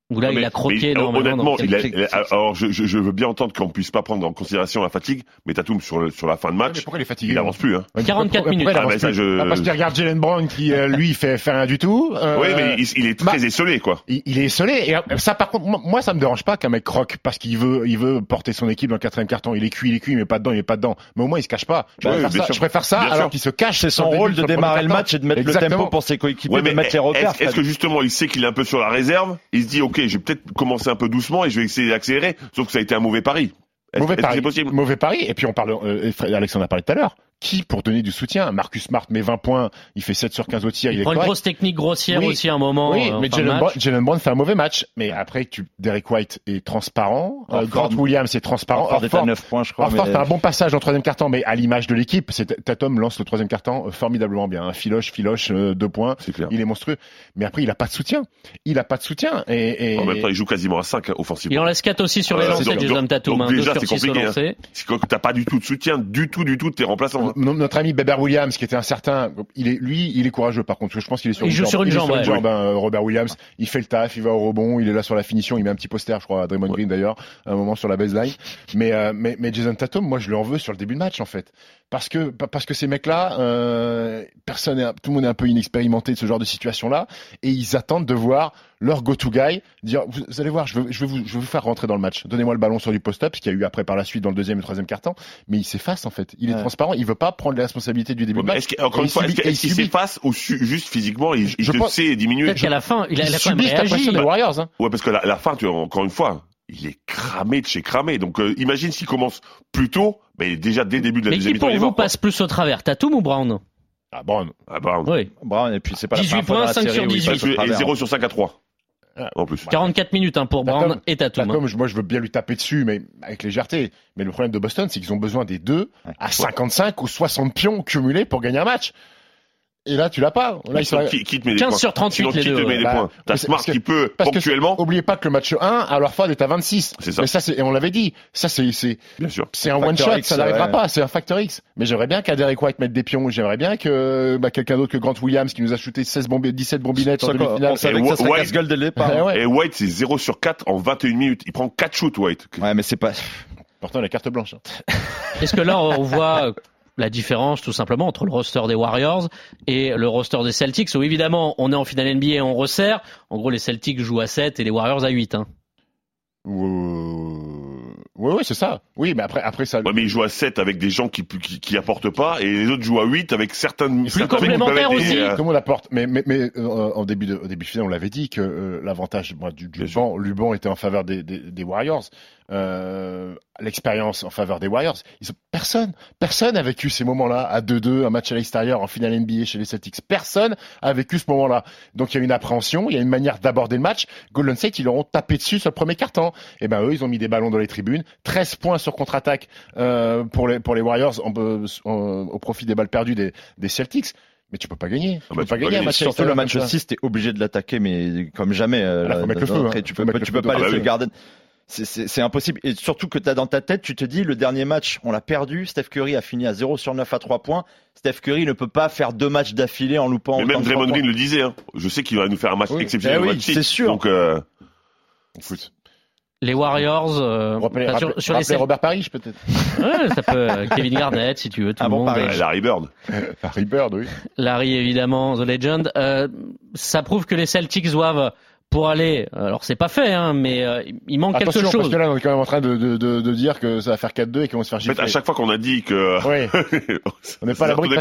Speaker 5: Où là,
Speaker 7: Non,
Speaker 5: il
Speaker 7: mais-
Speaker 5: a croqué
Speaker 7: mais,
Speaker 5: énormément.
Speaker 7: Honnêtement, il a,
Speaker 8: c'est-
Speaker 7: il a- alors je, je, je veux bien entendre qu'on puisse pas prendre en considération la fatigue, mais Tatum sur le, sur la fin de
Speaker 6: Mais
Speaker 7: match,
Speaker 6: pourquoi il est fatigué
Speaker 7: il avance plus. Hein.
Speaker 6: Ouais,
Speaker 5: 44
Speaker 6: pourquoi-
Speaker 5: minutes.
Speaker 6: pourquoi il
Speaker 7: Ah,
Speaker 6: avance
Speaker 7: mais ça,
Speaker 6: plus
Speaker 7: je-
Speaker 6: Ah, Parce qu'il regarde Jalen Brown qui, euh, lui, fait, fait rien du tout. Euh,
Speaker 7: oui, mais il, il est très
Speaker 6: bah-
Speaker 7: esselé, quoi.
Speaker 6: il, il est esselé. Et euh, ça, par contre, moi, ça me dérange pas qu'un mec croque parce qu'il veut, il veut porter son équipe dans le quatrième carton. Il est cuit, il est cuit, il met pas dedans, il met pas dedans. Mais au moins, il se cache pas. Je
Speaker 7: Ouais,
Speaker 6: préfère ça,
Speaker 7: sûr.
Speaker 6: je préfère ça
Speaker 7: Bien
Speaker 6: alors qu'il se cache.
Speaker 8: C'est son
Speaker 6: le
Speaker 8: rôle de démarrer le match et de mettre le tempo pour ses coéquipiers,
Speaker 7: Ouais,
Speaker 8: de
Speaker 7: mais
Speaker 8: mettre les repères.
Speaker 7: est-ce que justement il sait qu'il est un peu sur la réserve? Il se dit ok, je vais peut-être commencer un peu doucement et je vais essayer d'accélérer. Sauf que ça a été un mauvais pari.
Speaker 6: Mauvais pari.
Speaker 7: c'est possible?
Speaker 6: Mauvais pari. Et puis on parle, euh, Alexandre a parlé tout à l'heure. Qui pour donner du soutien? Marcus Smart met 20 points, il fait 7 sur 15 au tir, il,
Speaker 5: Il
Speaker 6: est
Speaker 5: prend une grosse technique grossière
Speaker 6: Oui.
Speaker 5: aussi à un moment.
Speaker 6: Oui,
Speaker 5: euh,
Speaker 6: mais
Speaker 5: de
Speaker 6: Jalen
Speaker 5: match.
Speaker 6: Brown, Jalen Brown fait un mauvais match. Mais après, tu, Derek White est transparent. Euh,
Speaker 8: Orford-
Speaker 6: Grant Williams est transparent.
Speaker 8: Orford est à 9 points, je crois.
Speaker 6: Orford
Speaker 8: mais-
Speaker 6: fait un bon passage en troisième carton, mais à l'image de l'équipe, c'est Tatum lance le troisième carton euh, formidablement bien. hein. Filoche, filoche, euh, deux points.
Speaker 7: C'est clair.
Speaker 6: Il est monstrueux. Mais après, il a pas de soutien. Il a pas de soutien. Et, et-
Speaker 7: En même temps, il joue quasiment à 5 hein, offensivement.
Speaker 5: Il en laisse 4 aussi sur les
Speaker 7: Ouais,
Speaker 5: lancers,
Speaker 7: donc-
Speaker 5: Tatum. hein,
Speaker 7: déjà, c'est
Speaker 5: 6 au
Speaker 7: compliqué, hein. que t'as pas du tout de soutien, du tout, du tout de tes remplaçants. Hein.
Speaker 6: Notre ami Beber Williams, qui était incertain, il est, lui, il est courageux par contre. parce que Je pense qu'il est sur
Speaker 5: Il
Speaker 6: une
Speaker 5: joue
Speaker 6: jambe.
Speaker 5: sur une
Speaker 6: il est
Speaker 5: jambe, ouais.
Speaker 6: hein, euh, Robert Williams. Il fait le taf, il va au rebond, il est là sur la finition, il met un petit poster, je crois, à Draymond
Speaker 7: Ouais.
Speaker 6: Green d'ailleurs, à un moment sur la baseline. Mais, euh, mais, mais Jason Tatum, moi, je lui en veux sur le début de match en fait, parce que pa- parce que ces mecs-là, euh, personne, est, un- tout le monde est un peu inexpérimenté de ce genre de situation-là, et ils attendent de voir leur go-to guy, dire vous, vous allez voir, je vais, je vais vous, je vais vous faire rentrer dans le match. Donnez-moi le ballon sur du post-up, ce qu'il y a eu après par la suite dans le deuxième et troisième quart-temps. Mais il s'efface en fait. Il est
Speaker 8: Ouais.
Speaker 6: transparent. Il veut pas prendre les responsabilités du début
Speaker 7: Ouais,
Speaker 6: de
Speaker 7: mais
Speaker 6: match.
Speaker 7: est-ce qu'il- encore une
Speaker 6: il
Speaker 7: fois, est-ce qu'il
Speaker 6: il
Speaker 7: s'efface ou su- juste physiquement, il, il
Speaker 6: Je
Speaker 7: te
Speaker 6: pense-
Speaker 7: sait diminuer
Speaker 5: Peut-être qu'à la fin, il a, il a quand même réagi.
Speaker 6: des Warriors. Hein.
Speaker 7: Ouais, parce que la, la fin, tu vois, encore une fois, il est cramé de chez cramé. Donc, euh, imagine s'il commence plus tôt, mais déjà dès le début de la
Speaker 5: Mais
Speaker 7: deuxième
Speaker 5: qui
Speaker 7: mi-temps,
Speaker 5: pour
Speaker 7: il est
Speaker 5: vous passe plus au travers Tatum ou Brown?
Speaker 6: Ah bon,
Speaker 7: Ah bah,
Speaker 5: Oui.
Speaker 8: Brown, et puis c'est pas la
Speaker 5: 18
Speaker 8: première fois dans
Speaker 5: points,
Speaker 8: la
Speaker 5: 5
Speaker 8: série
Speaker 5: sur
Speaker 8: où il
Speaker 5: 18.
Speaker 8: passe au
Speaker 7: et
Speaker 8: travers.
Speaker 7: 0 sur 5 à 3.
Speaker 6: Ah.
Speaker 7: En plus.
Speaker 5: 44 minutes hein, pour Brown
Speaker 6: Tatum.
Speaker 5: et Tatum.
Speaker 6: Tatum, je- moi je veux bien lui taper dessus, mais avec légèreté. Mais le problème de Boston, c'est qu'ils ont besoin des deux à 55 ou 60 pions cumulés pour gagner un match. Et là, tu l'as pas. Là, ils sont...
Speaker 7: Qui, qui te met des
Speaker 5: 15
Speaker 7: points
Speaker 5: sur 38
Speaker 7: Sinon,
Speaker 5: les
Speaker 7: qui te
Speaker 5: deux,
Speaker 7: met des
Speaker 6: Bah,
Speaker 7: points T'as
Speaker 6: que-
Speaker 7: Smart
Speaker 6: que-
Speaker 7: qui peut,
Speaker 6: Parce que
Speaker 7: ponctuellement.
Speaker 6: oubliez pas que le match 1, alors Ford est à 26.
Speaker 7: C'est ça.
Speaker 6: Mais ça, c'est, et on l'avait dit. Ça, c'est, c'est,
Speaker 7: Bien sûr.
Speaker 6: c'est un one shot.
Speaker 8: X,
Speaker 6: ça n'arrivera
Speaker 8: ouais.
Speaker 6: pas. C'est un factor X. Mais j'aimerais bien qu'à Derek White mette des pions. J'aimerais bien que, bah, quelqu'un d'autre que Grant Williams qui nous a shooté 16 bombi- 17 bombinettes en demi-finale.
Speaker 8: Que
Speaker 7: White-
Speaker 8: casse-gueule dès le départ.
Speaker 6: Ouais.
Speaker 7: Et White, c'est 0 sur 4 en 21 minutes. Il prend 4 shoots, White.
Speaker 8: Ouais, mais c'est pas.
Speaker 6: Pourtant, la carte blanche. hein.
Speaker 5: Est-ce que là, on voit euh, la différence tout simplement entre le roster des Warriors et le roster des Celtics où évidemment on est en finale NBA et on resserre. En gros, les Celtics jouent à 7 et les Warriors à 8. Hein.
Speaker 6: Oui, oui, c'est ça. Oui, mais après, après ça.
Speaker 7: Ouais, mais il joue à 7 avec des gens qui, qui, qui apportent pas, et les autres jouent à 8 avec certaines,
Speaker 5: Plus
Speaker 7: certains
Speaker 5: complémentaires
Speaker 7: être des,
Speaker 5: aussi.
Speaker 7: euh,
Speaker 6: Tout le monde apporte, mais mais mais euh, en début de au début de finale, on l'avait dit que euh, l'avantage moi, du, du banc était en faveur des, des, des Warriors. Euh, L'expérience en faveur des Warriors. Ils ont, personne, personne a vécu ces moments-là à 2-2, un match à l'extérieur en finale NBA chez les Celtics. Personne a vécu ce moment-là. Donc il y a une appréhension, il y a une manière d'aborder le match. Golden State, ils leur ont tapé dessus sur le premier carton. Et ben eux, ils ont mis des ballons dans les tribunes. 13 points sur contre-attaque euh, pour les pour les Warriors en- en- au profit des balles perdues des, des Celtics. Mais tu peux pas gagner. Tu
Speaker 7: Ah bah,
Speaker 6: peux pas
Speaker 7: peux
Speaker 6: gagner un
Speaker 7: gagner.
Speaker 6: match à
Speaker 8: Surtout le match
Speaker 6: comme ça.
Speaker 8: 6, t'es obligé de l'attaquer, mais comme jamais. euh,
Speaker 6: Ah, là, faut
Speaker 8: là,
Speaker 6: mettre le feu,
Speaker 8: d'entrée,
Speaker 6: hein.
Speaker 8: Tu peux, pas-
Speaker 6: le
Speaker 8: tu peux pas laisser
Speaker 7: Ah
Speaker 8: le
Speaker 7: bah
Speaker 8: Garden. C'est- impossible. Et surtout que t'as dans ta tête, tu te dis, le dernier match, on l'a perdu. Steph Curry a fini à 0 sur 9 à 3 points. Steph Curry ne peut pas faire deux matchs d'affilée en loupant
Speaker 7: Mais même Draymond. Green le disait, hein. Je sais qu'il va nous faire un match
Speaker 6: Oui.
Speaker 7: exceptionnel
Speaker 8: Eh oui, c'est sûr.
Speaker 7: Donc, euh,
Speaker 5: Les Warriors, euh,
Speaker 6: rappelez,
Speaker 5: sur,
Speaker 6: rappelez-
Speaker 5: sur les
Speaker 6: rappelez
Speaker 5: Celtics,
Speaker 6: Robert Parrish peut-être.
Speaker 5: Ouais, ça peut euh, [LAUGHS] Kevin Garnett si tu veux, tout
Speaker 8: Ah
Speaker 5: le
Speaker 8: bon,
Speaker 5: monde.
Speaker 7: Larry Bird. [LAUGHS]
Speaker 6: Larry Bird, oui.
Speaker 5: Larry évidemment, The Legend. Euh, ça prouve que les Celtics doivent pour aller. Alors c'est pas fait, hein, mais euh, il manque
Speaker 6: Attention,
Speaker 5: quelque
Speaker 6: parce
Speaker 5: chose.
Speaker 6: que là, on est quand même en train de, de, de, de dire que ça va faire 4-2 et qu'on va se faire
Speaker 7: En
Speaker 6: gifler.
Speaker 7: fait, à chaque fois qu'on a dit que.
Speaker 6: Oui, [LAUGHS] on n'est pas, à l'abri de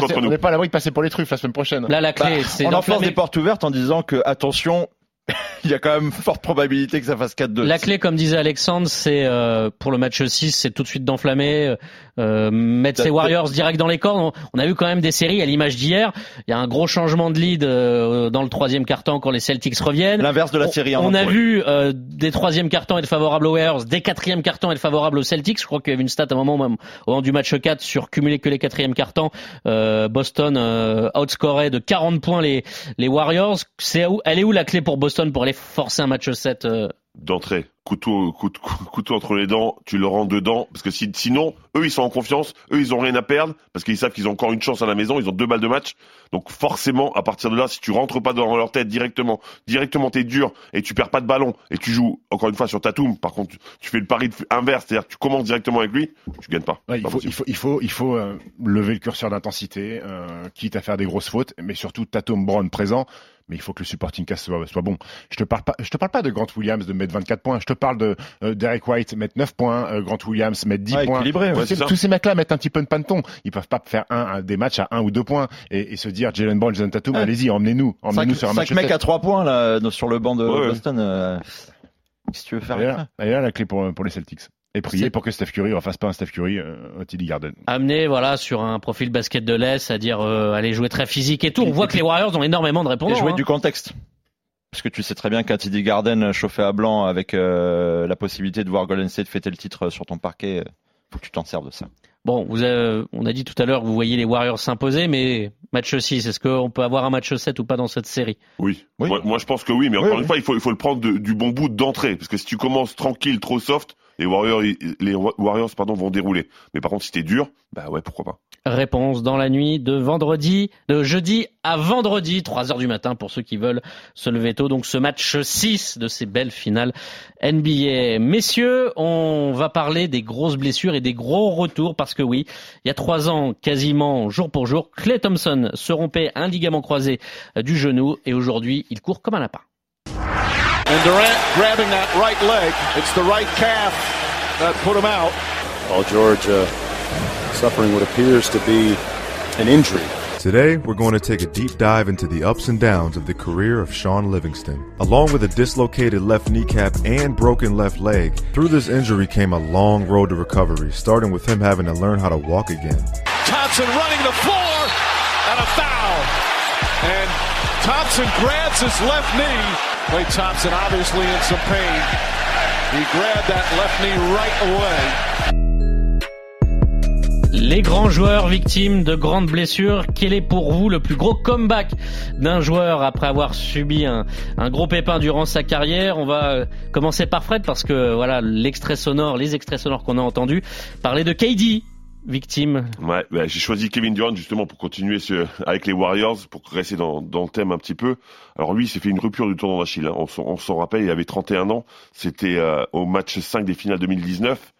Speaker 6: passer- de pour les truffes la semaine prochaine.
Speaker 5: Là la clé,
Speaker 8: Bah,
Speaker 5: c'est
Speaker 8: on enfonce
Speaker 5: d'enflammer-
Speaker 8: des portes ouvertes en disant que, attention, [LAUGHS] il y a quand même forte probabilité que ça fasse 4-2.
Speaker 5: La clé, comme disait Alexandre, c'est euh, pour le match 6, c'est tout de suite d'enflammer, euh, mettre ses Warriors direct dans les cordes. On, on a vu quand même des séries à l'image d'hier. Il y a un gros changement de lead euh, dans le troisième quart-temps quand les Celtics reviennent.
Speaker 8: L'inverse de la
Speaker 5: On-
Speaker 8: série.
Speaker 5: On,
Speaker 8: hein,
Speaker 5: a
Speaker 8: ouais.
Speaker 5: vu euh, des troisième cartons être favorables aux Warriors, des quatrième cartons être favorables aux Celtics. Je crois qu'il y avait une stat à un moment même au moment du match 4 sur cumuler que les quatrièmes cartons. Euh, Boston euh, outscorait de 40 points les les Warriors. C'est où Elle est où la clé pour Boston pour aller forcer un match 7 euh,
Speaker 7: D'entrée. Couteau, [LAUGHS] couteau, entre les dents, tu le rends dedans. Parce que si, sinon, eux, ils sont en confiance. Eux, ils ont rien à perdre. Parce qu'ils savent qu'ils ont encore une chance à la maison. Ils ont deux balles de match. Donc, forcément, à partir de là, si tu rentres pas dans leur tête directement, directement, t'es dur et tu perds pas de ballon et tu joues, encore une fois, sur Tatum. Par contre, tu, fais le pari de- inverse. C'est-à-dire que tu commences directement avec lui, tu gagnes pas.
Speaker 6: Ouais, il,
Speaker 7: Pas
Speaker 6: faut,
Speaker 7: possible.
Speaker 6: il faut, il faut, il faut euh, lever le curseur d'intensité, euh, quitte à faire des grosses fautes, mais surtout Tatum Brown présent. Mais il faut que le supporting cast soit, soit bon. Je te parle pas, je te parle pas de Grant Williams de mettre 24 points. Je te parle de euh, Derek White mettre 9 points, euh, Grant Williams mettre 10
Speaker 8: Ouais,
Speaker 6: points.
Speaker 8: équilibré, ouais,
Speaker 6: tous, ces, tous mecs-là mettent un petit peu de panton. Ils peuvent pas faire un, un- des matchs à un ou deux points et, et se dire Jalen Brown, Jason Tatum,
Speaker 8: Ouais.
Speaker 6: allez-y, emmenez-nous, emmenez-nous
Speaker 8: 5,
Speaker 6: sur un match.
Speaker 8: mecs à 3 points là, sur le banc de
Speaker 7: Ouais, ouais.
Speaker 8: Boston. euh, que tu veux faire avec
Speaker 6: là, la clé pour, pour les Celtics. Et prier pour que Steph Curry refasse pas un Steph Curry euh, au TD Garden.
Speaker 5: amener voilà sur un profil basket de l'Est, c'est-à-dire euh, aller jouer très physique et tout. On voit que les Warriors ont énormément de
Speaker 8: Et
Speaker 5: répondants.
Speaker 8: jouer
Speaker 5: hein.
Speaker 8: du contexte. Parce que tu sais très bien qu'un TD Garden chauffé à blanc avec euh, la possibilité de voir Golden State fêter le titre sur ton parquet, euh, faut que tu t'en serves de ça.
Speaker 5: Bon, vous avez- on a dit tout à l'heure que vous voyez les Warriors s'imposer, mais match 6, est-ce qu'on peut avoir un match 7 ou pas dans cette série?
Speaker 7: Oui.
Speaker 8: Oui.
Speaker 7: Moi, moi, je pense que oui, mais encore
Speaker 6: Oui,
Speaker 7: une
Speaker 6: oui.
Speaker 7: fois, il faut, il faut le prendre de- du bon bout d'entrée. Parce que si tu commences tranquille, trop soft, les Warriors, les Warriors, pardon, vont dérouler. Mais par contre, si t'es dur, bah ouais, pourquoi pas.
Speaker 5: Réponse dans la nuit de vendredi, de jeudi à vendredi, 3 heures du matin pour ceux qui veulent se lever tôt. Donc ce match 6 de ces belles finales NBA. Messieurs, on va parler des grosses blessures et des gros retours parce que oui, il y a trois ans, quasiment jour pour jour, Clay Thompson se rompait un ligament croisé du genou et aujourd'hui il court comme un lapin.
Speaker 3: And Durant grabbing that right leg. It's the right calf that put him out.
Speaker 10: Paul George uh, suffering what appears to be an injury.
Speaker 11: Today, we're going to take a deep dive into the ups and downs of the career of Sean Livingston. Along with a dislocated left kneecap and broken left leg, through this injury came a long road to recovery, starting with him having to learn how to walk again.
Speaker 3: Thompson running the floor and a foul.
Speaker 5: Les grands joueurs victimes de grandes blessures, quel est pour vous le plus gros comeback d'un joueur après avoir subi un, gros pépin durant sa carrière? On va euh, commencer par Fred parce que voilà l'extrait sonore, les extraits sonores qu'on a entendus. Parler de KD victime.
Speaker 7: Ouais, bah, j'ai choisi Kevin Durant justement pour continuer ce, avec les Warriors, pour rester dans, dans, le thème un petit peu. Alors lui, il s'est fait une rupture du tournoi d'Achille. Hein. On s'en rappelle, il avait 31 ans. C'était euh, au match 5 des finales 2019.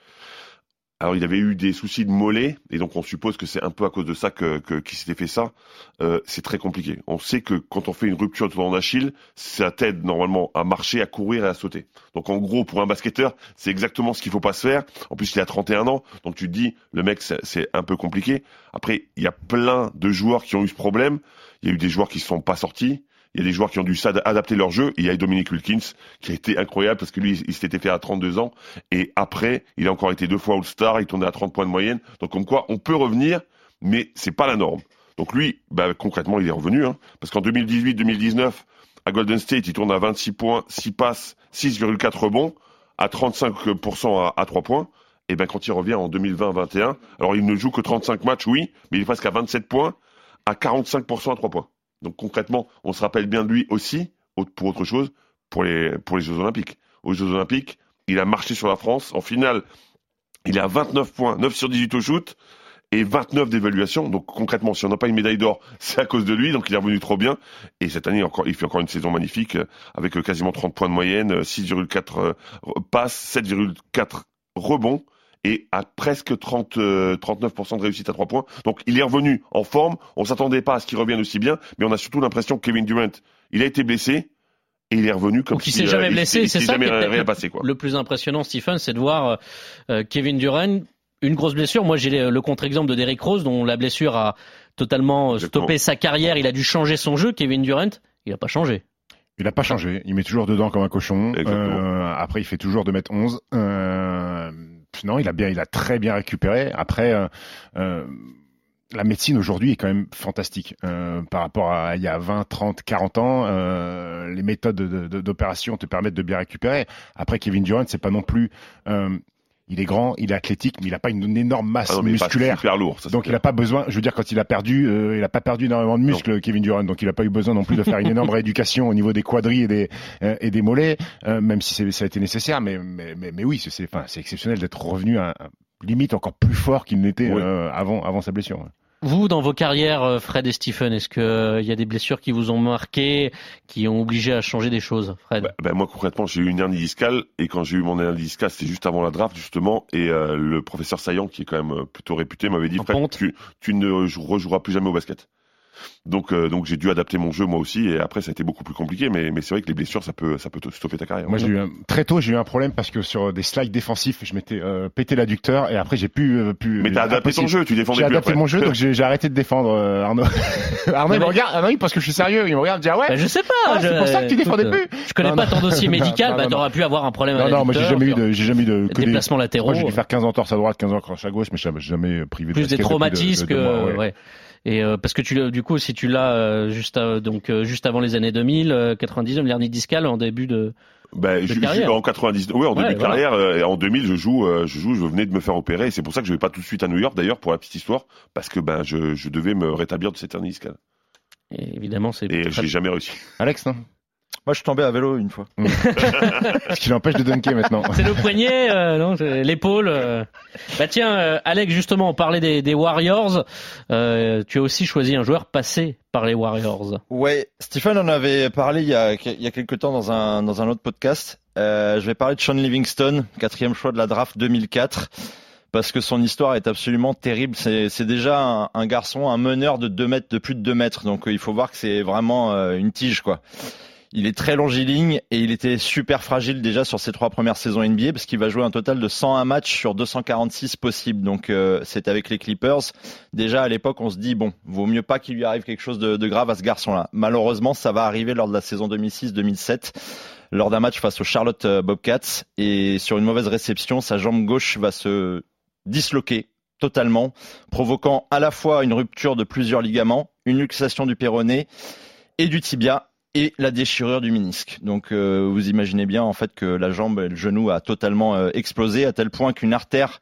Speaker 7: Alors il avait eu des soucis de mollet et donc on suppose que c'est un peu à cause de ça que, que qu'il s'était fait ça. Euh, c'est très compliqué. On sait que quand on fait une rupture de tendon d'Achille, ça t'aide normalement à marcher, à courir et à sauter. Donc en gros pour un basketteur, c'est exactement ce qu'il faut pas se faire. En plus il a 31 ans, donc tu te dis le mec c'est un peu compliqué. Après il y a plein de joueurs qui ont eu ce problème. Il y a eu des joueurs qui se sont pas sortis. Il y a des joueurs qui ont dû s'adapter leur jeu. il y a Dominique Wilkins qui a été incroyable parce que lui, il s'était fait à 32 ans. Et après, il a encore été deux fois All-Star. Il tournait à 30 points de moyenne. Donc comme quoi, on peut revenir, mais c'est pas la norme. Donc lui, bah, concrètement, il est revenu. Hein, parce qu'en 2018-2019, à Golden State, il tourne à 26 points, 6 passes, 6,4 rebonds, à 35% à, à 3 points. Et ben quand il revient en 2020-21, alors il ne joue que 35 matchs, oui, mais il est presque à 27 points, à 45% à 3 points. Donc concrètement, on se rappelle bien de lui aussi, pour autre chose, pour les, pour les Jeux Olympiques. Aux Jeux Olympiques, il a marché sur la France. En finale, il à 29 points, 9 sur 18 au shoot et 29 d'évaluation. Donc concrètement, si on n'a pas une médaille d'or, [LAUGHS] c'est à cause de lui. Donc il est revenu trop bien. Et cette année, encore, il fait encore une saison magnifique avec euh, quasiment 30 points de moyenne, 6,4 euh, passes, 7,4 rebonds et à presque 30, 39% euh, de réussite à 3 points. Donc il est revenu en forme. On s'attendait pas à ce qu'il revienne aussi bien, mais on a surtout l'impression que Kevin Durant, il a été blessé. Et il est revenu comme
Speaker 5: s'il s'est jamais euh, blessé. C'est ça
Speaker 7: jamais
Speaker 5: rien
Speaker 7: passé, quoi.
Speaker 5: Le plus impressionnant, Stephen, c'est de voir euh, Kevin Durant une grosse blessure. Moi, j'ai le contre-exemple de Derrick Rose, dont la blessure a totalement stoppé sa carrière. Il a dû changer son jeu. Kevin Durant, il n'a pas changé.
Speaker 6: Il n'a pas changé. Il met toujours dedans comme un cochon. Euh, après, il fait toujours de mètres 11. Euh, non, il a bien, il a très bien récupéré. Après, euh, euh, la médecine aujourd'hui est quand même fantastique euh, par rapport à il y a 20, 30, 40 ans. Les méthodes d'opération te permettent de bien récupérer. Après, Kevin Durant, c'est pas non plus il est grand, il est athlétique, mais il n'a pas une, énorme masse ah musculaire.
Speaker 7: super lourd.
Speaker 6: donc il n'a pas besoin. Je veux dire, quand il a perdu, euh, il n'a pas perdu énormément de muscles, Kevin Durant. Donc il n'a pas eu besoin non plus de faire une énorme [LAUGHS] rééducation au niveau des quadrilles et des euh, et des mollets, euh, même si ça a été nécessaire. Mais mais mais, mais oui, c'est enfin c'est exceptionnel d'être revenu à, limite encore plus fort qu'il n'était avant avant sa blessure.
Speaker 5: Vous, dans vos carrières, euh, Fred et Stephen, est-ce qu'il euh, y a des blessures qui vous ont marqué, qui ont obligé à changer des choses, Fred?
Speaker 7: Bah, bah, Moi, concrètement, j'ai eu une hernie discale, et quand j'ai eu mon hernie discale, c'était juste avant la draft, justement, et euh, le professeur Saillant, qui est quand même plutôt réputé, m'avait dit, Fred, tu, tu ne rejoueras plus jamais au basket. Donc, euh, donc j'ai dû adapter mon jeu moi aussi. Et après, ça a été beaucoup plus compliqué. Mais, mais c'est vrai que les blessures, ça peut, ça peut stopper ta carrière.
Speaker 6: Moi, j'ai eu très tôt, j'ai eu un problème parce que sur des slides défensifs, je m'étais euh, pété l'adducteur et après j'ai pu, euh, pu.
Speaker 7: Mais t'as adapté ton jeu, tu défendais
Speaker 6: J'ai adapté mon jeu, donc [LAUGHS] j'ai arrêté de défendre Arnaud. [LAUGHS] Arnaud il me regarde. Ah oui, parce que je suis sérieux. Il me regarde, dit ah ouais.
Speaker 5: Bah, je sais pas.
Speaker 6: Ah, c'est pour ça que tu défendais plus.
Speaker 5: Je connais pas ton dossier [LAUGHS] médical. bah t'aurais pu avoir un problème. Non,
Speaker 6: non, moi j'ai jamais eu de, j'ai jamais eu de
Speaker 5: déplacement latéraux.
Speaker 6: J'ai dû faire 15 entorses à droite, 15 entorses à gauche, mais j'ai jamais privé de
Speaker 5: plus des traumatismes que ouais. Et euh, parce que tu du coup, si tu l'as euh, juste donc euh, juste avant les années 2000, 99, l'hernie discale en début de
Speaker 7: ben, je,
Speaker 5: carrière.
Speaker 7: en 99, oui, en début de carrière, et en 2000, je joue, je joue, je venais de me faire opérer, et c'est pour ça que je vais pas tout de suite à New York, d'ailleurs, pour la petite histoire, parce que ben, je, je devais me rétablir de cette hernie discale.
Speaker 5: Et évidemment, c'est.
Speaker 7: Et j'ai jamais réussi.
Speaker 6: Alex, non
Speaker 8: moi, je suis tombé à vélo une fois. [LAUGHS]
Speaker 6: Ce qui l'empêche de dunker maintenant.
Speaker 5: C'est le poignet, euh, non L'épaule. Euh. Bah tiens, euh, Alex, justement, on parlait des, des Warriors. Euh, tu as aussi choisi un joueur passé par les Warriors.
Speaker 8: Ouais, Stephen en avait parlé il y a, il y a quelques temps dans un, dans un autre podcast. je vais parler de Sean Livingston, quatrième choix de la draft 2004 parce que son histoire est absolument terrible. C'est déjà un, un, garçon, un meneur de 2 mètres, de plus de 2 mètres. Donc il faut voir que c'est vraiment une tige, quoi. Il est très longiligne et il était super fragile déjà sur ses trois premières saisons NBA parce qu'il va jouer un total de 101 matchs sur 246 possibles. Donc euh, c'est avec les Clippers. Déjà à l'époque, on se dit bon, vaut mieux pas qu'il lui arrive quelque chose de, de grave à ce garçon-là. Malheureusement, ça va arriver lors de la saison 2006-2007 lors d'un match face aux Charlotte euh, Bobcats et sur une mauvaise réception, sa jambe gauche va se disloquer totalement, provoquant à la fois une rupture de plusieurs ligaments, une luxation du péroné et du tibia et la déchirure du ménisque. Donc euh, vous imaginez bien en fait que la jambe et le genou a totalement euh, explosé à tel point qu'une artère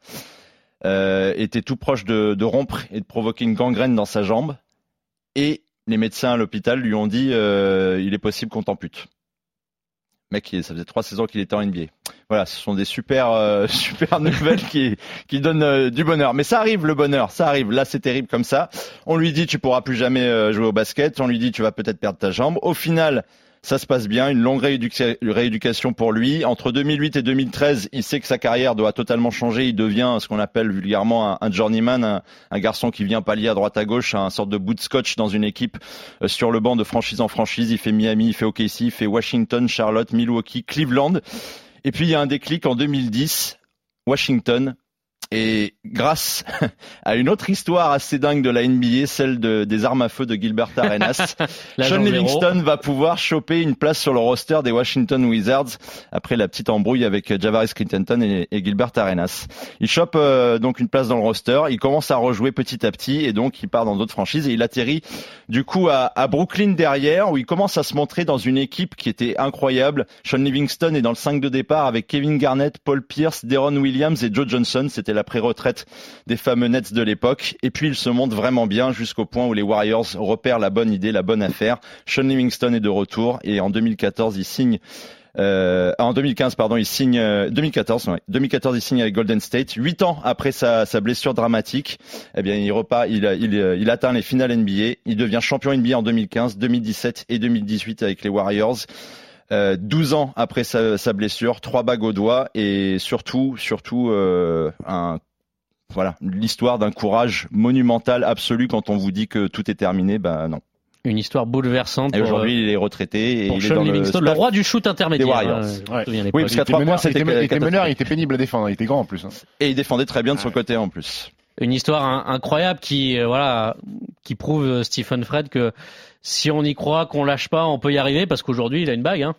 Speaker 8: euh, était tout proche de, de, rompre et de provoquer une gangrène dans sa jambe. Et les médecins à l'hôpital lui ont dit il est possible qu'on t'ampute. Mec, ça faisait trois saisons qu'il était en NBA. Voilà, ce sont des super euh, [LAUGHS] super nouvelles qui qui donnent euh, du bonheur. Mais ça arrive le bonheur, ça arrive. Là, c'est terrible comme ça. On lui dit tu pourras plus jamais euh, jouer au basket. On lui dit tu vas peut-être perdre ta jambe. Au final, ça se passe bien, une longue rééducation pour lui. Entre 2008 et 2013, il sait que sa carrière doit totalement changer. Il devient ce qu'on appelle vulgairement un, journeyman, un, garçon qui vient pallier à droite à gauche, un sorte de bout de scotch dans une équipe euh, sur le banc de franchise en franchise. Il fait Miami, il fait OKC, il fait Washington, Charlotte, Milwaukee, Cleveland. Et puis il y a un déclic en 2010, Washington, et grâce à une autre histoire assez dingue de la NBA, celle de, des armes à feu de Gilbert Arenas, [LAUGHS] Sean Livingston va pouvoir choper une place sur le roster des Washington Wizards après la petite embrouille avec Javaris Crittenton et, et, Gilbert Arenas. Il chope euh, donc une place dans le roster, il commence à rejouer petit à petit et donc il part dans d'autres franchises et il atterrit du coup à, à, Brooklyn derrière où il commence à se montrer dans une équipe qui était incroyable. Sean Livingston est dans le 5 de départ avec Kevin Garnett, Paul Pierce, Deron Williams et Joe Johnson. C'était la pré-retraite des fameux Nets de l'époque. Et puis il se monte vraiment bien jusqu'au point où les Warriors repèrent la bonne idée, la bonne affaire. Sean Livingston est de retour et en 2014 il signe euh, en 2015, pardon, il signe 2014. Ouais, 2014, il signe avec Golden State. Huit ans après sa, blessure dramatique, eh bien, il repart, il, il, il, atteint les finales NBA. Il devient champion NBA en 2015, 2017 et 2018 avec les Warriors. Euh, 12 ans après sa, sa, blessure, trois bagues au doigt et surtout, surtout euh, un voilà l'histoire d'un courage monumental absolu quand on vous dit que tout est terminé. Ben non.
Speaker 5: Une histoire bouleversante.
Speaker 8: Et aujourd'hui, euh, il est retraité. Et
Speaker 5: pour
Speaker 8: il
Speaker 5: Sean
Speaker 8: est dans
Speaker 5: Livingston, le, le, roi du shoot intermédiaire.
Speaker 8: Warriors.
Speaker 6: Ouais.
Speaker 8: Oui, parce qu'à trois mois, c'était
Speaker 6: il était meneur, il était pénible à défendre, il était grand en plus. Hein.
Speaker 8: Et il défendait très bien de son côté en plus.
Speaker 5: Une histoire incroyable qui, euh, voilà, qui prouve euh, Stephen Fred que si on y croit, qu'on lâche pas, on peut y arriver parce qu'aujourd'hui, il a une bague. Hein.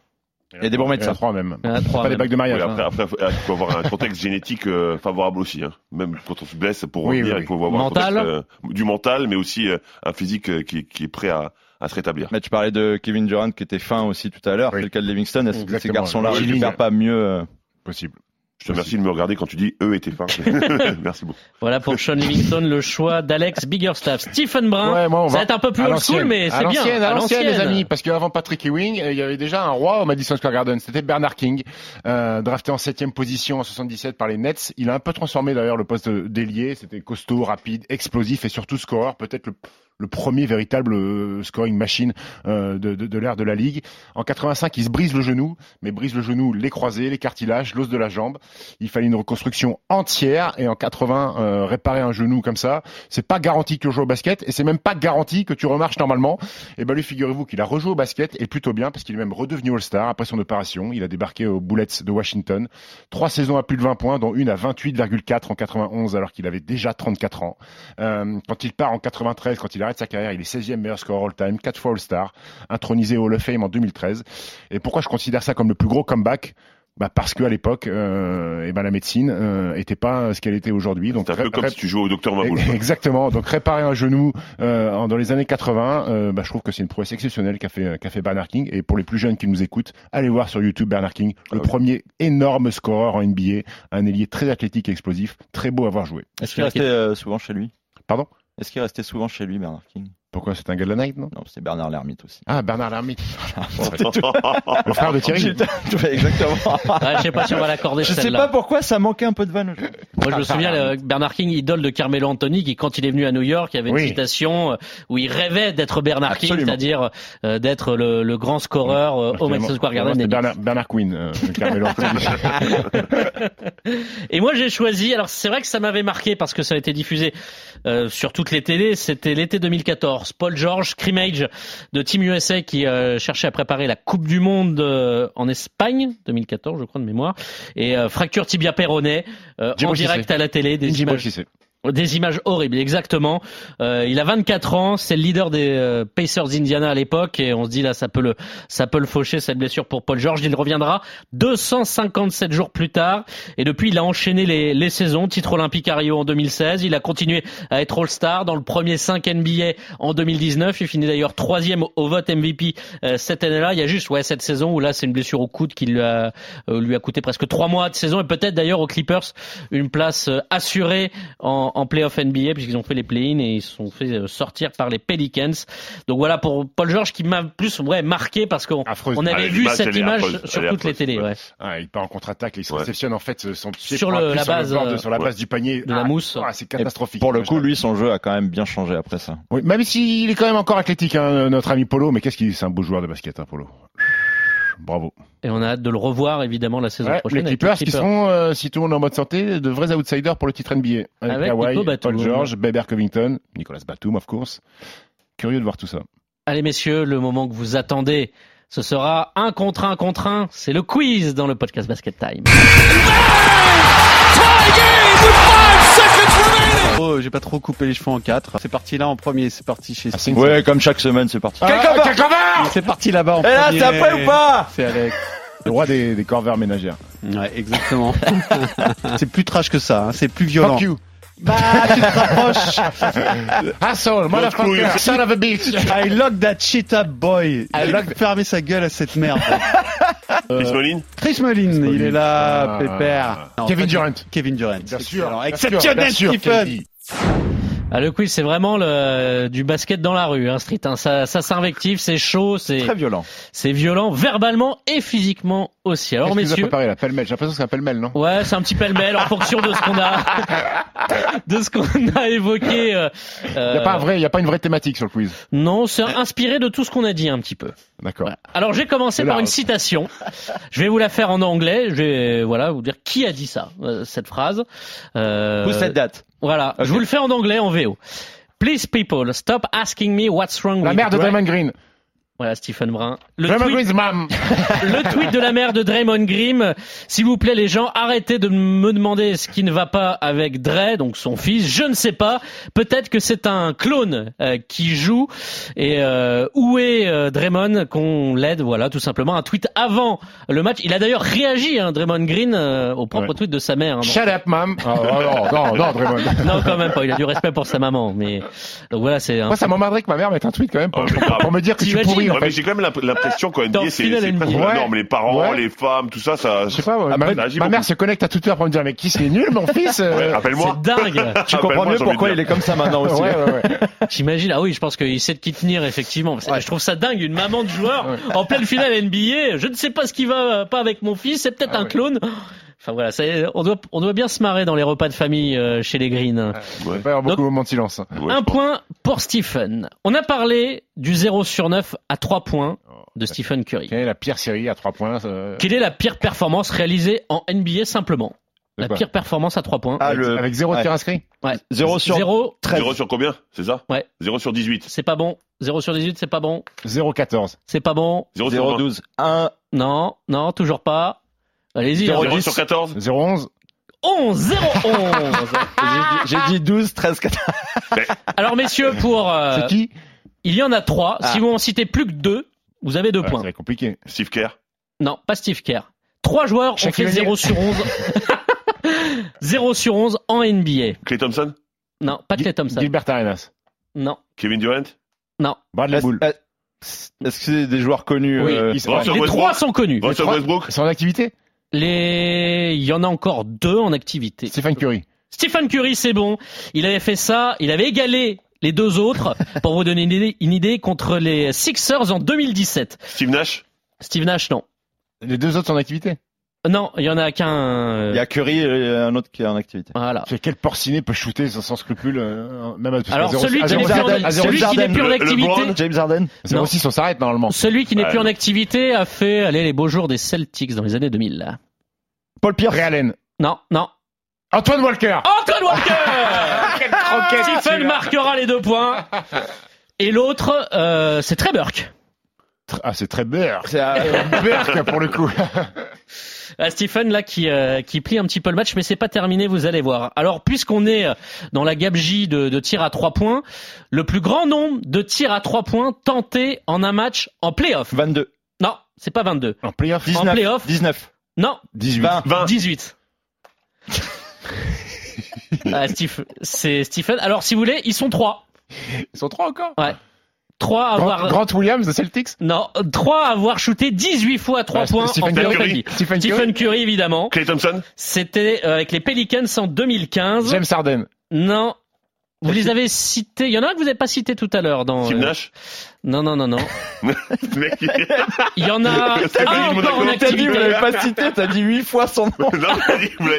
Speaker 8: Il y a des bons médecins.
Speaker 6: trois même.
Speaker 5: Il y en a trois
Speaker 6: pas
Speaker 5: même.
Speaker 6: des bagues de mariage.
Speaker 7: Oui, après, il faut avoir un contexte génétique euh, favorable aussi. Hein. Même quand on se blesse, pour
Speaker 6: Oui,
Speaker 7: revenir,
Speaker 6: oui,
Speaker 7: il faut avoir
Speaker 5: Mental.
Speaker 7: un contexte, euh, du mental, mais aussi euh, un physique euh, qui, qui est prêt à, à se rétablir.
Speaker 8: Mais tu parlais de Kevin Durant qui était fin aussi tout à l'heure.
Speaker 6: Oui.
Speaker 8: C'est le cas de Livingston. Est-ce que ces garçons-là
Speaker 6: Longiligne.
Speaker 8: récupèrent pas mieux euh,
Speaker 6: Possible.
Speaker 7: Je te remercie de me regarder quand tu dis eux étaient fins. [LAUGHS] Merci beaucoup.
Speaker 5: Voilà pour Sean Livingston, le choix d'Alex Biggerstaff. Stephen Brun,
Speaker 6: Ouais, moi, on
Speaker 5: ça
Speaker 6: va
Speaker 5: va être un peu plus old school, mais c'est bien.
Speaker 6: l'ancienne, À l'ancienne, les amis, parce qu'avant Patrick Ewing, euh, il y avait déjà un roi au Madison Square Garden. C'était Bernard King, euh, drafté en septième position en 77 par les Nets. Il a un peu transformé d'ailleurs le poste d'ailier. C'était costaud, rapide, explosif et surtout scoreur. Peut-être le, le premier véritable euh, scoring machine euh, de, l'ère de la ligue. En 85, il se brise le genou, mais brise le genou, les croisés, les cartilages, l'os de la jambe. Il fallait une reconstruction entière et en 80, euh, réparer un genou comme ça, c'est pas garanti que tu joues au basket et c'est même pas garanti que tu remarches normalement. Et ben lui, figurez-vous qu'il a rejoué au basket et plutôt bien parce qu'il est même redevenu All-Star après son opération. Il a débarqué aux Bullets de Washington. Trois saisons à plus de 20 points, dont une à 28,4 en 91 alors qu'il avait déjà 34 ans. Quand il part en 93, quand il arrête sa carrière, il est 16e meilleur scoreur all-time, quatre fois All-Star, intronisé au Hall of Fame en 2013. Et pourquoi je considère ça comme le plus gros comeback? Bah parce que à l'époque, euh, eh ben la médecine euh, était pas ce qu'elle était aujourd'hui. Donc
Speaker 7: C'est un peu comme si tu jouais au docteur Maboul.
Speaker 6: Exactement. Donc réparer un genou euh, dans les années 80, euh, bah, je trouve que c'est une prouesse exceptionnelle qu'a fait qu'a fait Bernard King. Et pour les plus jeunes qui nous écoutent, allez voir sur YouTube Bernard King, le
Speaker 7: Ah oui.
Speaker 6: premier énorme scoreur en NBA, un ailier très athlétique et explosif, très beau à voir jouer.
Speaker 8: Est-ce qu'il restait euh, souvent chez lui?
Speaker 6: Pardon?
Speaker 8: Est-ce qu'il restait souvent chez lui, Bernard King?
Speaker 6: Pourquoi c'est un gars de la night, non?
Speaker 8: Non, c'est Bernard Lermite aussi.
Speaker 6: Ah Bernard Lermite, [LAUGHS] le frère de Thierry. [LAUGHS]
Speaker 8: Exactement.
Speaker 5: Ouais, je sais pas si on va l'accorder
Speaker 8: Je sais pas pourquoi ça manquait un peu de vanne.
Speaker 5: Moi, je me souviens, euh, Bernard King, idole de Carmelo Anthony, qui, quand il est venu à New York, il y avait une
Speaker 6: Oui.
Speaker 5: citation euh, où il rêvait d'être Bernard King, c'est-à-dire euh, d'être le, le grand scoreur euh, au Madison Square Garden.
Speaker 6: Bernard, Bernard Quinn, euh, Carmelo Anthony. [LAUGHS]
Speaker 5: Et moi, j'ai choisi. Alors, c'est vrai que ça m'avait marqué parce que ça a été diffusé euh, sur toutes les télés. C'était l'été 2014. Paul George, scrimmage de Team USA qui euh, cherchait à préparer la Coupe du Monde euh, en Espagne, 2014 je crois de mémoire, et euh, fracture tibia péroné en direct à la télé, des images. Des images horribles, exactement. Euh, il a 24 ans, c'est le leader des euh, Pacers Indiana à l'époque, et on se dit là, ça peut le, ça peut le faucher cette blessure pour Paul George. Il reviendra 257 jours plus tard, et depuis il a enchaîné les, les saisons. Titre olympique à Rio en 2016, il a continué à être All-Star dans le premier 5 NBA en 2019. Il finit d'ailleurs troisième au vote MVP euh, cette année-là. Il y a juste ouais cette saison où là c'est une blessure au coude qui lui a, coûté presque trois mois de saison, et peut-être d'ailleurs aux Clippers une place assurée en, en playoff NBA puisqu'ils ont fait les play-in et ils se sont fait euh, sortir par les Pelicans. Donc voilà pour Paul George qui m'a plus ouais marqué parce qu'on on
Speaker 7: Ah,
Speaker 5: avait vu cette image
Speaker 7: affreuse.
Speaker 5: sur toutes les télés.
Speaker 7: ouais.
Speaker 6: Ah, il part en contre-attaque, il se
Speaker 7: Ouais.
Speaker 6: réceptionne en fait son pied
Speaker 5: Sur
Speaker 6: pour
Speaker 5: le-
Speaker 6: appuyer
Speaker 5: la
Speaker 6: sur
Speaker 5: base,
Speaker 6: bord de-
Speaker 5: euh,
Speaker 6: sur la
Speaker 7: ouais.
Speaker 6: base du panier.
Speaker 5: De la
Speaker 6: Ah,
Speaker 5: mousse.
Speaker 6: ah, c'est
Speaker 8: Et
Speaker 6: catastrophique.
Speaker 8: Pour le coup, lui, son jeu a quand même bien changé après ça.
Speaker 6: Oui, même s'il est quand même encore athlétique, hein, notre ami Polo, mais qu'est-ce qu'il c'est un beau joueur de basket, hein, Polo. Bravo.
Speaker 5: Et on a hâte de le revoir évidemment la saison
Speaker 6: Ouais,
Speaker 5: prochaine.
Speaker 6: les
Speaker 5: avec
Speaker 6: Clippers qui
Speaker 5: Clippers.
Speaker 6: seront, euh, si tout le monde est en mode santé, de vrais outsiders pour le titre NBA. Avec,
Speaker 5: Avec Batum.
Speaker 6: Paul George, Baber Covington, Nicolas Batum, of course. Curieux de voir tout ça.
Speaker 5: Allez messieurs, le moment que vous attendez, ce sera un contre un contre un. C'est le quiz dans le podcast Basket Time.
Speaker 12: Oh, j'ai pas trop coupé les cheveux en quatre. C'est parti là en premier, c'est parti chez.
Speaker 6: Ah, une-
Speaker 8: Ouais, comme chaque semaine, c'est parti.
Speaker 6: Ah,
Speaker 12: C'est parti là-bas en
Speaker 8: Et là,
Speaker 12: premier.
Speaker 8: c'est après ou pas
Speaker 12: C'est Alex.
Speaker 6: Le roi des, des corvères ménagères.
Speaker 12: Ouais, exactement. [LAUGHS] c'est plus trash que ça, hein, c'est plus violent.
Speaker 6: Fuck you.
Speaker 12: Bah, tu te rapproches. [LAUGHS]
Speaker 6: Asshole, motherfucker, son of a bitch. [LAUGHS]
Speaker 12: I lock that shit up, boy.
Speaker 6: I lock-
Speaker 12: fermer sa gueule à cette merde. [LAUGHS]
Speaker 7: Chris Mullin
Speaker 12: Chris Mullin, il est là,
Speaker 6: Ah.
Speaker 12: pépère. Non,
Speaker 6: Kevin Durant.
Speaker 12: Kevin Durant.
Speaker 6: Bien sûr.
Speaker 12: Exceptionnel,
Speaker 6: bien sûr,
Speaker 12: Stephen.
Speaker 5: Ah, le quiz, c'est vraiment le, du basket dans la rue, hein, Street. hein. Ça, ça s'invective, c'est chaud, c'est,
Speaker 8: Très violent.
Speaker 5: c'est violent, verbalement et physiquement aussi. Alors, messieurs.
Speaker 6: préparé là Pêle-mêle? J'ai l'impression que c'est un pêle-mêle, non?
Speaker 5: Ouais, c'est un petit pêle-mêle en fonction de ce qu'on a, [LAUGHS] de ce qu'on a évoqué. euh,
Speaker 6: Il n'y a pas un vrai, il y a pas une vraie thématique sur le quiz.
Speaker 5: Non, c'est inspiré de tout ce qu'on a dit un petit peu.
Speaker 6: D'accord.
Speaker 5: Voilà. Alors, j'ai commencé par une citation. Je vais vous la faire en anglais. Je vais, voilà, vous dire qui a dit ça, euh, cette phrase. Euh,
Speaker 8: Who said that?
Speaker 5: Voilà. Je vous le fais en anglais, en VO. Please people, stop asking me what's wrong
Speaker 6: La
Speaker 5: with
Speaker 6: mère de
Speaker 5: Dray-
Speaker 6: Draymond Green.
Speaker 5: Voilà, Stephen Brun. Le
Speaker 6: Draymond
Speaker 5: tweet,
Speaker 6: Green's [LAUGHS] mom.
Speaker 5: le tweet de la mère de Draymond Green. S'il vous plaît, les gens, arrêtez de me demander ce qui ne va pas avec Dre, donc son fils. Je ne sais pas. Peut-être que c'est un clone euh, qui joue. Et euh, où est euh, Draymond qu'on l'aide? Voilà, tout simplement. Un tweet avant le match. Il a d'ailleurs réagi, hein, Draymond Green, euh, au propre
Speaker 6: Ouais.
Speaker 5: tweet de sa mère. hein.
Speaker 6: Shut up, mom. Oh, non, non, non, Draymond. [LAUGHS]
Speaker 5: Non, quand même pas. Il a du respect pour sa maman. Mais donc voilà, c'est. un-
Speaker 6: Moi, ça m'emmerderait que ma mère mette un tweet quand même pour,
Speaker 7: Ah,
Speaker 6: pour- pour me dire que je suis
Speaker 5: T'imagines
Speaker 6: pourri.
Speaker 7: Ouais, mais j'ai quand même l'imp- l'impression qu'en
Speaker 5: Dans
Speaker 7: NBA, c'est
Speaker 5: NBA.
Speaker 7: la
Speaker 6: Ouais.
Speaker 7: norme. Les parents,
Speaker 6: Ouais.
Speaker 7: les femmes, tout ça, ça.
Speaker 6: Je sais pas, ouais,
Speaker 7: Après,
Speaker 6: ma, mère se connecte à Twitter pour me dire mais qui c'est nul mon [LAUGHS] fils euh,
Speaker 7: Rappelle-moi.
Speaker 5: C'est dingue. [LAUGHS]
Speaker 8: Tu comprends mieux pourquoi il est comme ça maintenant aussi. [LAUGHS]
Speaker 6: ouais, ouais, ouais.
Speaker 5: J'imagine, ah oui, je pense qu'il sait de qui tenir, effectivement. Je trouve ça dingue, une maman de joueur en pleine finale NBA. Je ne sais pas ce qui va pas avec mon fils, c'est peut-être
Speaker 6: Ah
Speaker 5: un
Speaker 6: ouais.
Speaker 5: clone. Enfin voilà, ça, on doit, on doit bien se marrer dans les repas de famille euh, chez les Green.
Speaker 6: Il va y avoir beaucoup de moments de silence.
Speaker 7: Ouais,
Speaker 5: un point pour Stephen. On a parlé du 0 sur 9 à 3 points de Stephen Curry.
Speaker 6: Quelle est la pire série à 3 points euh,
Speaker 5: Quelle est la pire performance réalisée en NBA simplement? La pire performance à 3 points.
Speaker 8: Ah,
Speaker 6: avec,
Speaker 8: le-
Speaker 6: avec zéro
Speaker 8: ouais.
Speaker 6: tir inscrit?
Speaker 5: Ouais.
Speaker 8: 0 sur
Speaker 5: 0,
Speaker 8: 13.
Speaker 7: 0 sur combien? C'est ça?
Speaker 5: Ouais.
Speaker 7: 0 sur 18.
Speaker 5: c'est pas bon. 0 sur 18, c'est pas bon.
Speaker 6: 0-14.
Speaker 5: C'est pas bon.
Speaker 7: 0 sur 20.
Speaker 8: 0-12. 1.
Speaker 5: Non, non, toujours pas. Allez-y.
Speaker 7: 0
Speaker 5: hein.
Speaker 7: sur 14.
Speaker 6: 0-11.
Speaker 5: 11, 0, 11.
Speaker 8: J'ai dit 12, 13, 14.
Speaker 5: Alors messieurs, pour euh,
Speaker 6: C'est qui?
Speaker 5: il y en a trois.
Speaker 8: Ah.
Speaker 5: Si vous en citez plus que deux, vous avez deux
Speaker 6: Ouais,
Speaker 5: points.
Speaker 6: C'est compliqué.
Speaker 7: Steve Kerr?
Speaker 5: Non, pas Steve Kerr. Trois joueurs ont fait 0
Speaker 6: O'Neal.
Speaker 5: sur 11. 0 [LAUGHS] sur 11 en NBA.
Speaker 7: Clay Thompson?
Speaker 5: Non, pas Clay Thompson.
Speaker 6: Gilbert Arenas?
Speaker 5: Non,
Speaker 7: Kevin Durant?
Speaker 5: non.
Speaker 6: Bradley
Speaker 8: Est-ce
Speaker 6: Bull.
Speaker 8: est-ce que c'est des joueurs connus
Speaker 5: Oui,
Speaker 8: euh,
Speaker 6: Ils sont-
Speaker 7: Russell
Speaker 5: Les trois sont connus.
Speaker 7: Russell
Speaker 6: trois-
Speaker 7: Westbrook.
Speaker 6: Ils sont en activité?
Speaker 5: Les, il y en a encore deux en activité.
Speaker 6: Stephen Curry.
Speaker 5: Stephen Curry, c'est bon. Il avait fait ça. Il avait égalé les deux autres, [LAUGHS] pour vous donner une idée, une idée, contre les Sixers en 2017.
Speaker 7: Steve Nash?
Speaker 5: Steve Nash, non.
Speaker 6: Les deux autres sont en activité?
Speaker 5: Non, il y en a qu'un. euh,
Speaker 8: Il y a Curry et un autre qui est en activité.
Speaker 5: Voilà.
Speaker 6: C'est quel porciné peut shooter sans, sans scrupule euh, même à,
Speaker 5: Alors
Speaker 6: à zéro-
Speaker 5: celui
Speaker 6: à
Speaker 5: qui n'est plus, en-
Speaker 6: à zéro-
Speaker 5: celui qui n'est plus en
Speaker 7: Le-
Speaker 5: activité.
Speaker 8: James Harden.
Speaker 6: zéro
Speaker 5: Non.
Speaker 6: six, on s'arrête normalement.
Speaker 5: celui qui n'est
Speaker 7: Ouais,
Speaker 5: plus en activité a fait aller les beaux jours des Celtics dans les années 2000.
Speaker 8: Paul Pierce.
Speaker 6: Ray Allen.
Speaker 5: Non, non.
Speaker 6: Antoine Walker.
Speaker 5: Antoine Walker [LAUGHS]
Speaker 6: Quelle croquette,
Speaker 5: Stephen marquera les deux points. Et l'autre, euh, c'est Trey Burke.
Speaker 6: Ah, c'est très beurre.
Speaker 8: C'est [LAUGHS]
Speaker 6: Burke, pour le coup. [LAUGHS]
Speaker 5: Ah, Stephen là qui euh, qui plie un petit peu le match, mais c'est pas terminé, vous allez voir. Alors puisqu'on est euh, dans la gabegie de, de tirs à trois points, le plus grand nombre de tirs à trois points tentés en un match en playoff.
Speaker 8: 22.
Speaker 5: Non, c'est pas 22.
Speaker 6: En playoff,
Speaker 8: 19.
Speaker 5: En playoff.
Speaker 8: 19.
Speaker 5: Non,
Speaker 6: 18.
Speaker 8: 20.
Speaker 7: 20.
Speaker 5: 18. ah, Steve, c'est Stephen. Alors si vous voulez, ils sont trois.
Speaker 6: Ils sont trois encore?
Speaker 5: Ouais. Trois à avoir.
Speaker 6: Grant, Grant Williams de Celtics.
Speaker 5: Non, trois à avoir shooté 18 fois à trois
Speaker 6: Ah,
Speaker 5: points
Speaker 6: Stephen
Speaker 5: en
Speaker 7: Curry.
Speaker 5: NBA.
Speaker 6: Stephen Curry.
Speaker 5: Stephen Curry évidemment.
Speaker 7: Clay Thompson
Speaker 5: C'était euh, avec les Pelicans en 2015.
Speaker 6: James Harden.
Speaker 5: Non. Vous les avez cités. Il y en a un que vous n'avez pas cité tout à l'heure dans.
Speaker 7: Tim
Speaker 5: euh,
Speaker 7: Nash
Speaker 5: Non, non, non, non. [LAUGHS]
Speaker 7: Mec, il-
Speaker 5: Il y en a
Speaker 7: C'est
Speaker 5: un
Speaker 7: Philippe
Speaker 5: encore en.
Speaker 8: T'as dit, vous
Speaker 5: activité.
Speaker 8: l'avez pas cité, t'as dit 8 fois son [LAUGHS] nom.
Speaker 7: Non,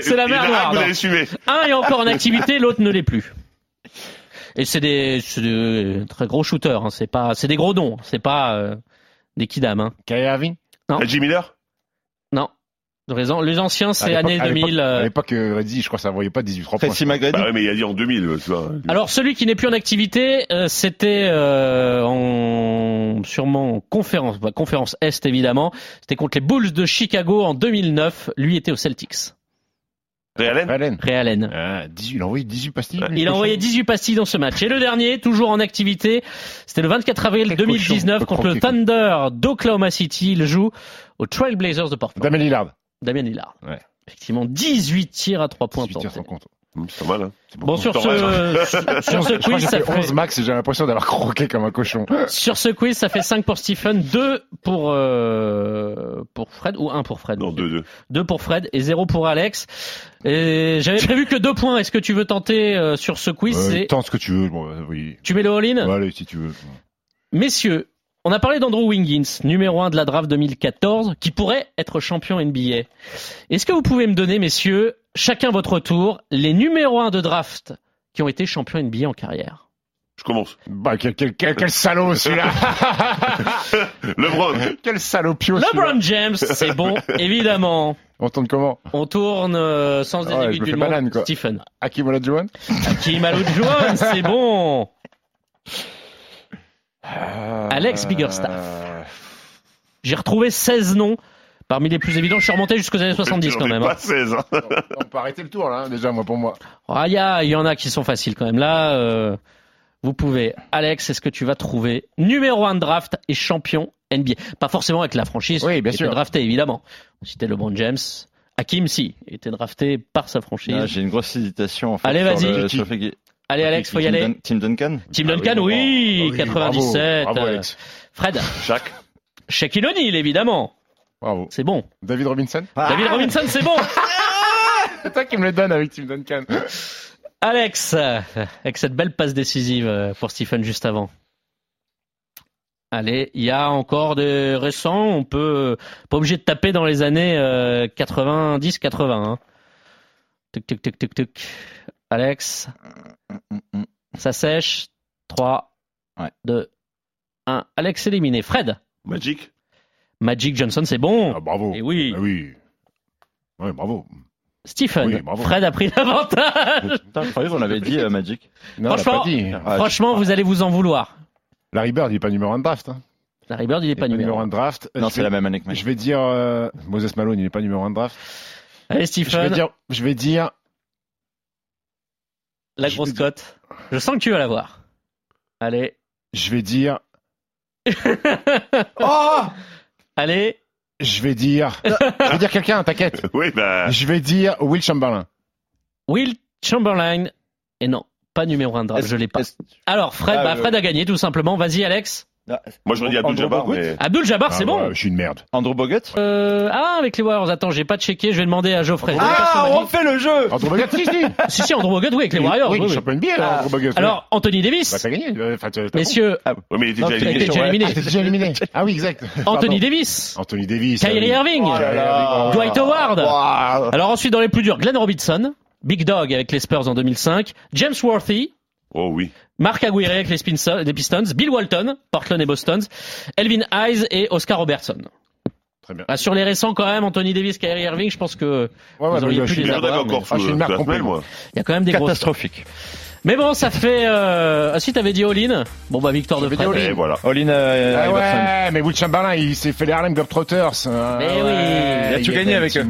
Speaker 5: C'est la
Speaker 7: il y en a
Speaker 5: mer
Speaker 7: un
Speaker 5: Noire, non. Un est encore en activité, l'autre ne l'est plus. Et c'est des, c'est des très gros shooters. Hein. C'est pas, c'est des gros dons. C'est pas euh, des kidam. Hein.
Speaker 6: Kyrie Irving.
Speaker 5: Non.
Speaker 7: Reggie Miller?
Speaker 5: Non. Les an- Les anciens, c'est
Speaker 6: À l'époque-
Speaker 5: année
Speaker 6: à l'époque-
Speaker 5: 2000.
Speaker 6: À
Speaker 5: euh,
Speaker 6: l'époque, euh, Reddy, je crois que ça voyait pas 18 3 points.
Speaker 7: Bah ouais, mais il a dit en 2000, tu vois.
Speaker 5: Alors celui qui n'est plus en activité, euh, c'était euh, en sûrement en conférence, bah, conférence Est évidemment. C'était contre les Bulls de Chicago en 2009. Lui était aux Celtics.
Speaker 7: Ray Allen.
Speaker 6: Ah, 18, il a envoyé 18 pastilles.
Speaker 5: Il a envoyé 18 pastilles dans ce match. Et le dernier, toujours en activité, c'était le 24 avril
Speaker 6: Quel
Speaker 5: 2019
Speaker 6: cochon,
Speaker 5: contre le Thunder d'Oklahoma City. Il joue aux Trailblazers de Portland.
Speaker 6: Damien Lillard.
Speaker 5: Damien Lillard.
Speaker 6: Ouais.
Speaker 5: Effectivement, 18 tirs à 3 points
Speaker 6: 18 tirs sans compte.
Speaker 7: C'est pas mal, hein. C'est
Speaker 5: Bon, [LAUGHS] sur ce,
Speaker 7: rêves.
Speaker 5: sur ce quiz, ça
Speaker 6: fait
Speaker 5: fait,
Speaker 6: 11 max et j'ai l'impression d'avoir croqué comme un cochon.
Speaker 5: sur ce quiz, ça fait 5 pour Stephen, 2 pour, euh, pour Fred, ou 1 pour Fred.
Speaker 7: Non, 2-2.
Speaker 5: 2 pour Fred et 0 pour Alex. Et j'avais prévu que 2 points. Est-ce que tu veux tenter euh, sur ce quiz?
Speaker 6: Euh, Tente ce que tu veux. Bon, euh, oui.
Speaker 5: Tu mets le all-in?
Speaker 6: Bon, allez, si tu veux.
Speaker 5: Messieurs, on a parlé d'Andrew Wiggins, numéro 1 de la draft 2014, qui pourrait être champion NBA. Est-ce que vous pouvez me donner, messieurs, chacun votre tour, les numéros 1 de draft qui ont été champions NBA en carrière
Speaker 7: Je commence.
Speaker 6: Bah, quel, quel, quel, quel salaud celui-là [LAUGHS]
Speaker 7: LeBron.
Speaker 6: Quel salopio celui-là
Speaker 5: LeBron James, c'est bon, évidemment. [LAUGHS]
Speaker 6: On tourne comment?
Speaker 5: On tourne euh, sans des
Speaker 6: Ah ouais, banane, quoi.
Speaker 5: Stephen.
Speaker 6: Hakim Olajuwon?
Speaker 5: Hakim Olajuwon, [LAUGHS] c'est bon.
Speaker 6: Euh,
Speaker 5: Alex Biggerstaff. J'ai retrouvé 16 noms parmi les plus évidents. Je suis remonté jusqu'aux années 70
Speaker 7: J'en
Speaker 5: quand même.
Speaker 7: pas
Speaker 5: hein.
Speaker 7: 16, hein.
Speaker 6: On peut arrêter le tour là, hein, déjà, moi pour moi.
Speaker 5: Ah, il y, a- y en a qui sont faciles quand même. Là, euh, vous pouvez. Alex, est-ce que tu vas trouver numéro 1 de draft et champion NBA Pas forcément avec la franchise.
Speaker 6: Oui, bien sûr.
Speaker 5: était drafté, évidemment. On citait LeBron James. Hakim, si, il était drafté par sa franchise.
Speaker 8: Là, J'ai une grosse hésitation. En fait,
Speaker 5: Allez, vas-y. Allez, Alex, faut y
Speaker 8: Tim
Speaker 5: aller.
Speaker 8: Dun- Tim Duncan?
Speaker 5: Tim
Speaker 6: Ah
Speaker 5: Duncan, oui,
Speaker 6: oui,
Speaker 5: 97.
Speaker 6: Bravo, bravo,
Speaker 5: euh,
Speaker 6: Alex.
Speaker 5: Fred,
Speaker 7: Shaq.
Speaker 5: Shaquille O'Neal, évidemment.
Speaker 6: Bravo.
Speaker 5: C'est bon.
Speaker 6: David Robinson
Speaker 5: David Robinson, c'est bon. [LAUGHS]
Speaker 6: C'est toi qui me le donne avec Tim Duncan.
Speaker 5: Alex, euh, avec cette belle passe décisive euh, pour Stephen juste avant. Allez, il y a encore des récents. On peut pas obligé de taper dans les années 90-80. Hein. Tuc, tuc, tuc, tuc, tuc. Alex, ça sèche. 3,
Speaker 8: Ouais.
Speaker 5: 2, 1. Alex éliminé. Fred,
Speaker 7: Magic.
Speaker 5: Magic Johnson, c'est bon.
Speaker 6: Ah, bravo.
Speaker 5: Et oui.
Speaker 6: Ah oui. Ouais, bravo.
Speaker 5: Stephen,
Speaker 6: Oui, bravo.
Speaker 5: Fred a pris l'avantage. [LAUGHS]
Speaker 8: Je croyais qu'on avait dit euh, Magic.
Speaker 6: Non, on l'a
Speaker 5: Franchement,
Speaker 6: pas dit.
Speaker 8: Ah,
Speaker 5: Franchement, vous allez vous en vouloir.
Speaker 6: Larry Bird, il est pas numéro 1 de draft. Hein.
Speaker 5: Larry Bird, il est
Speaker 6: Il est
Speaker 5: pas numéro
Speaker 6: 1 de draft.
Speaker 8: Non, c'est la même année que Magic.
Speaker 6: Je vais dire euh, Moses Malone, il n'est pas numéro 1 de draft.
Speaker 5: Allez,
Speaker 6: Je vais
Speaker 5: Stephen,
Speaker 6: dire, je vais dire,
Speaker 5: la grosse
Speaker 6: vais dire-
Speaker 5: cote. Je sens que tu vas l'avoir. Allez.
Speaker 6: je vais dire, [LAUGHS]
Speaker 8: Oh
Speaker 5: Allez.
Speaker 6: je vais dire, [LAUGHS] je vais dire quelqu'un, t'inquiète.
Speaker 7: Oui, bah.
Speaker 6: Je vais dire Will Chamberlain.
Speaker 5: Will Chamberlain. Et non, pas numéro 1 de draft,
Speaker 8: Est-ce-
Speaker 5: je l'ai pas. Alors, Fred,
Speaker 8: Ah,
Speaker 5: bah,
Speaker 8: euh,
Speaker 5: Fred a gagné tout simplement. Vas-y, Alex.
Speaker 8: Ah,
Speaker 7: Moi, je me dis Abdul
Speaker 8: Andrew
Speaker 7: Jabbar,
Speaker 8: Bogut
Speaker 7: mais.
Speaker 5: Abdul Jabbar, c'est
Speaker 6: Ah,
Speaker 5: bon.
Speaker 6: ouais, je suis une merde.
Speaker 8: Andrew Bogut
Speaker 5: Euh, ah, avec les Warriors. Attends, j'ai pas checké. Je vais demander à Geoffrey.
Speaker 8: Ah,
Speaker 5: on
Speaker 8: refait le jeu
Speaker 6: Andrew Bogut, si, si. [LAUGHS]
Speaker 5: Si, si, Andrew Bogut, oui, avec les Warriors.
Speaker 6: Oui,
Speaker 5: oui, oui.
Speaker 6: champion NBA,
Speaker 8: Ah.
Speaker 6: Andrew Bogut.
Speaker 5: Alors, Anthony
Speaker 6: Bah,
Speaker 5: Davis.
Speaker 6: t'as gagné. Enfin, t'as- bon.
Speaker 5: Messieurs,
Speaker 7: Ouais, mais il était déjà
Speaker 8: t'as
Speaker 5: il
Speaker 7: éliminé.
Speaker 5: était déjà éliminé.
Speaker 6: Ah, éliminé. Ah oui, exact. [LAUGHS]
Speaker 5: Anthony. Davis.
Speaker 6: Anthony Davis.
Speaker 5: Kyrie
Speaker 6: oui.
Speaker 5: Irving.
Speaker 8: Oh là.
Speaker 5: Dwight Howard. Alors ensuite, dans les plus durs, Glenn Robinson. Big Dog avec les Spurs en 2005. James Worthy.
Speaker 7: Oh oui.
Speaker 5: Mark Aguirre avec les, Spinso- les Pistons, Bill Walton, Portland et Boston, Elvin Hayes et Oscar Robertson.
Speaker 6: Très bien.
Speaker 5: Ah, sur les récents quand même, Anthony Davis, Kyrie Irving, je pense que
Speaker 6: Ouais, ouais,
Speaker 5: vous auriez pu
Speaker 6: je suis
Speaker 5: les avoir.
Speaker 6: Ah, je suis
Speaker 7: sous
Speaker 6: une
Speaker 7: la
Speaker 6: marque
Speaker 7: semaine,
Speaker 6: complète.
Speaker 7: moi.
Speaker 5: Il y a quand même des grosses. Mais bon, ça fait. Euh... Ah si, t'avais dit all-in Bon bah victoire de Fred.
Speaker 6: all-in.
Speaker 7: Et voilà.
Speaker 8: All-in euh,
Speaker 6: Ah
Speaker 8: Iverson.
Speaker 6: ouais, mais Will Chamberlain, il s'est fait les Harlem Globetrotters. hein.
Speaker 5: Mais
Speaker 6: Ah
Speaker 5: oui.
Speaker 8: Il a tout gagné avec eux.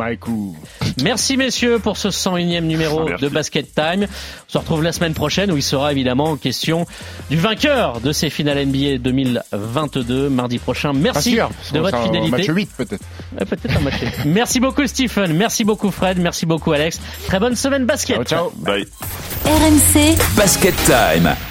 Speaker 5: Merci messieurs pour ce 101e numéro
Speaker 7: Merci.
Speaker 5: de Basket Time. On se retrouve la semaine prochaine où il sera évidemment question du vainqueur de ces finales NBA 2022 mardi prochain. Merci
Speaker 6: sûr.
Speaker 5: de votre fidélité.
Speaker 6: Match 8 peut-être.
Speaker 5: Ouais, Peut-être un match. [LAUGHS] merci beaucoup Stephen, merci beaucoup Fred, merci beaucoup Alex. Très bonne semaine basket.
Speaker 6: Ciao, ciao.
Speaker 7: Bye.
Speaker 4: RMC
Speaker 13: Basket Time.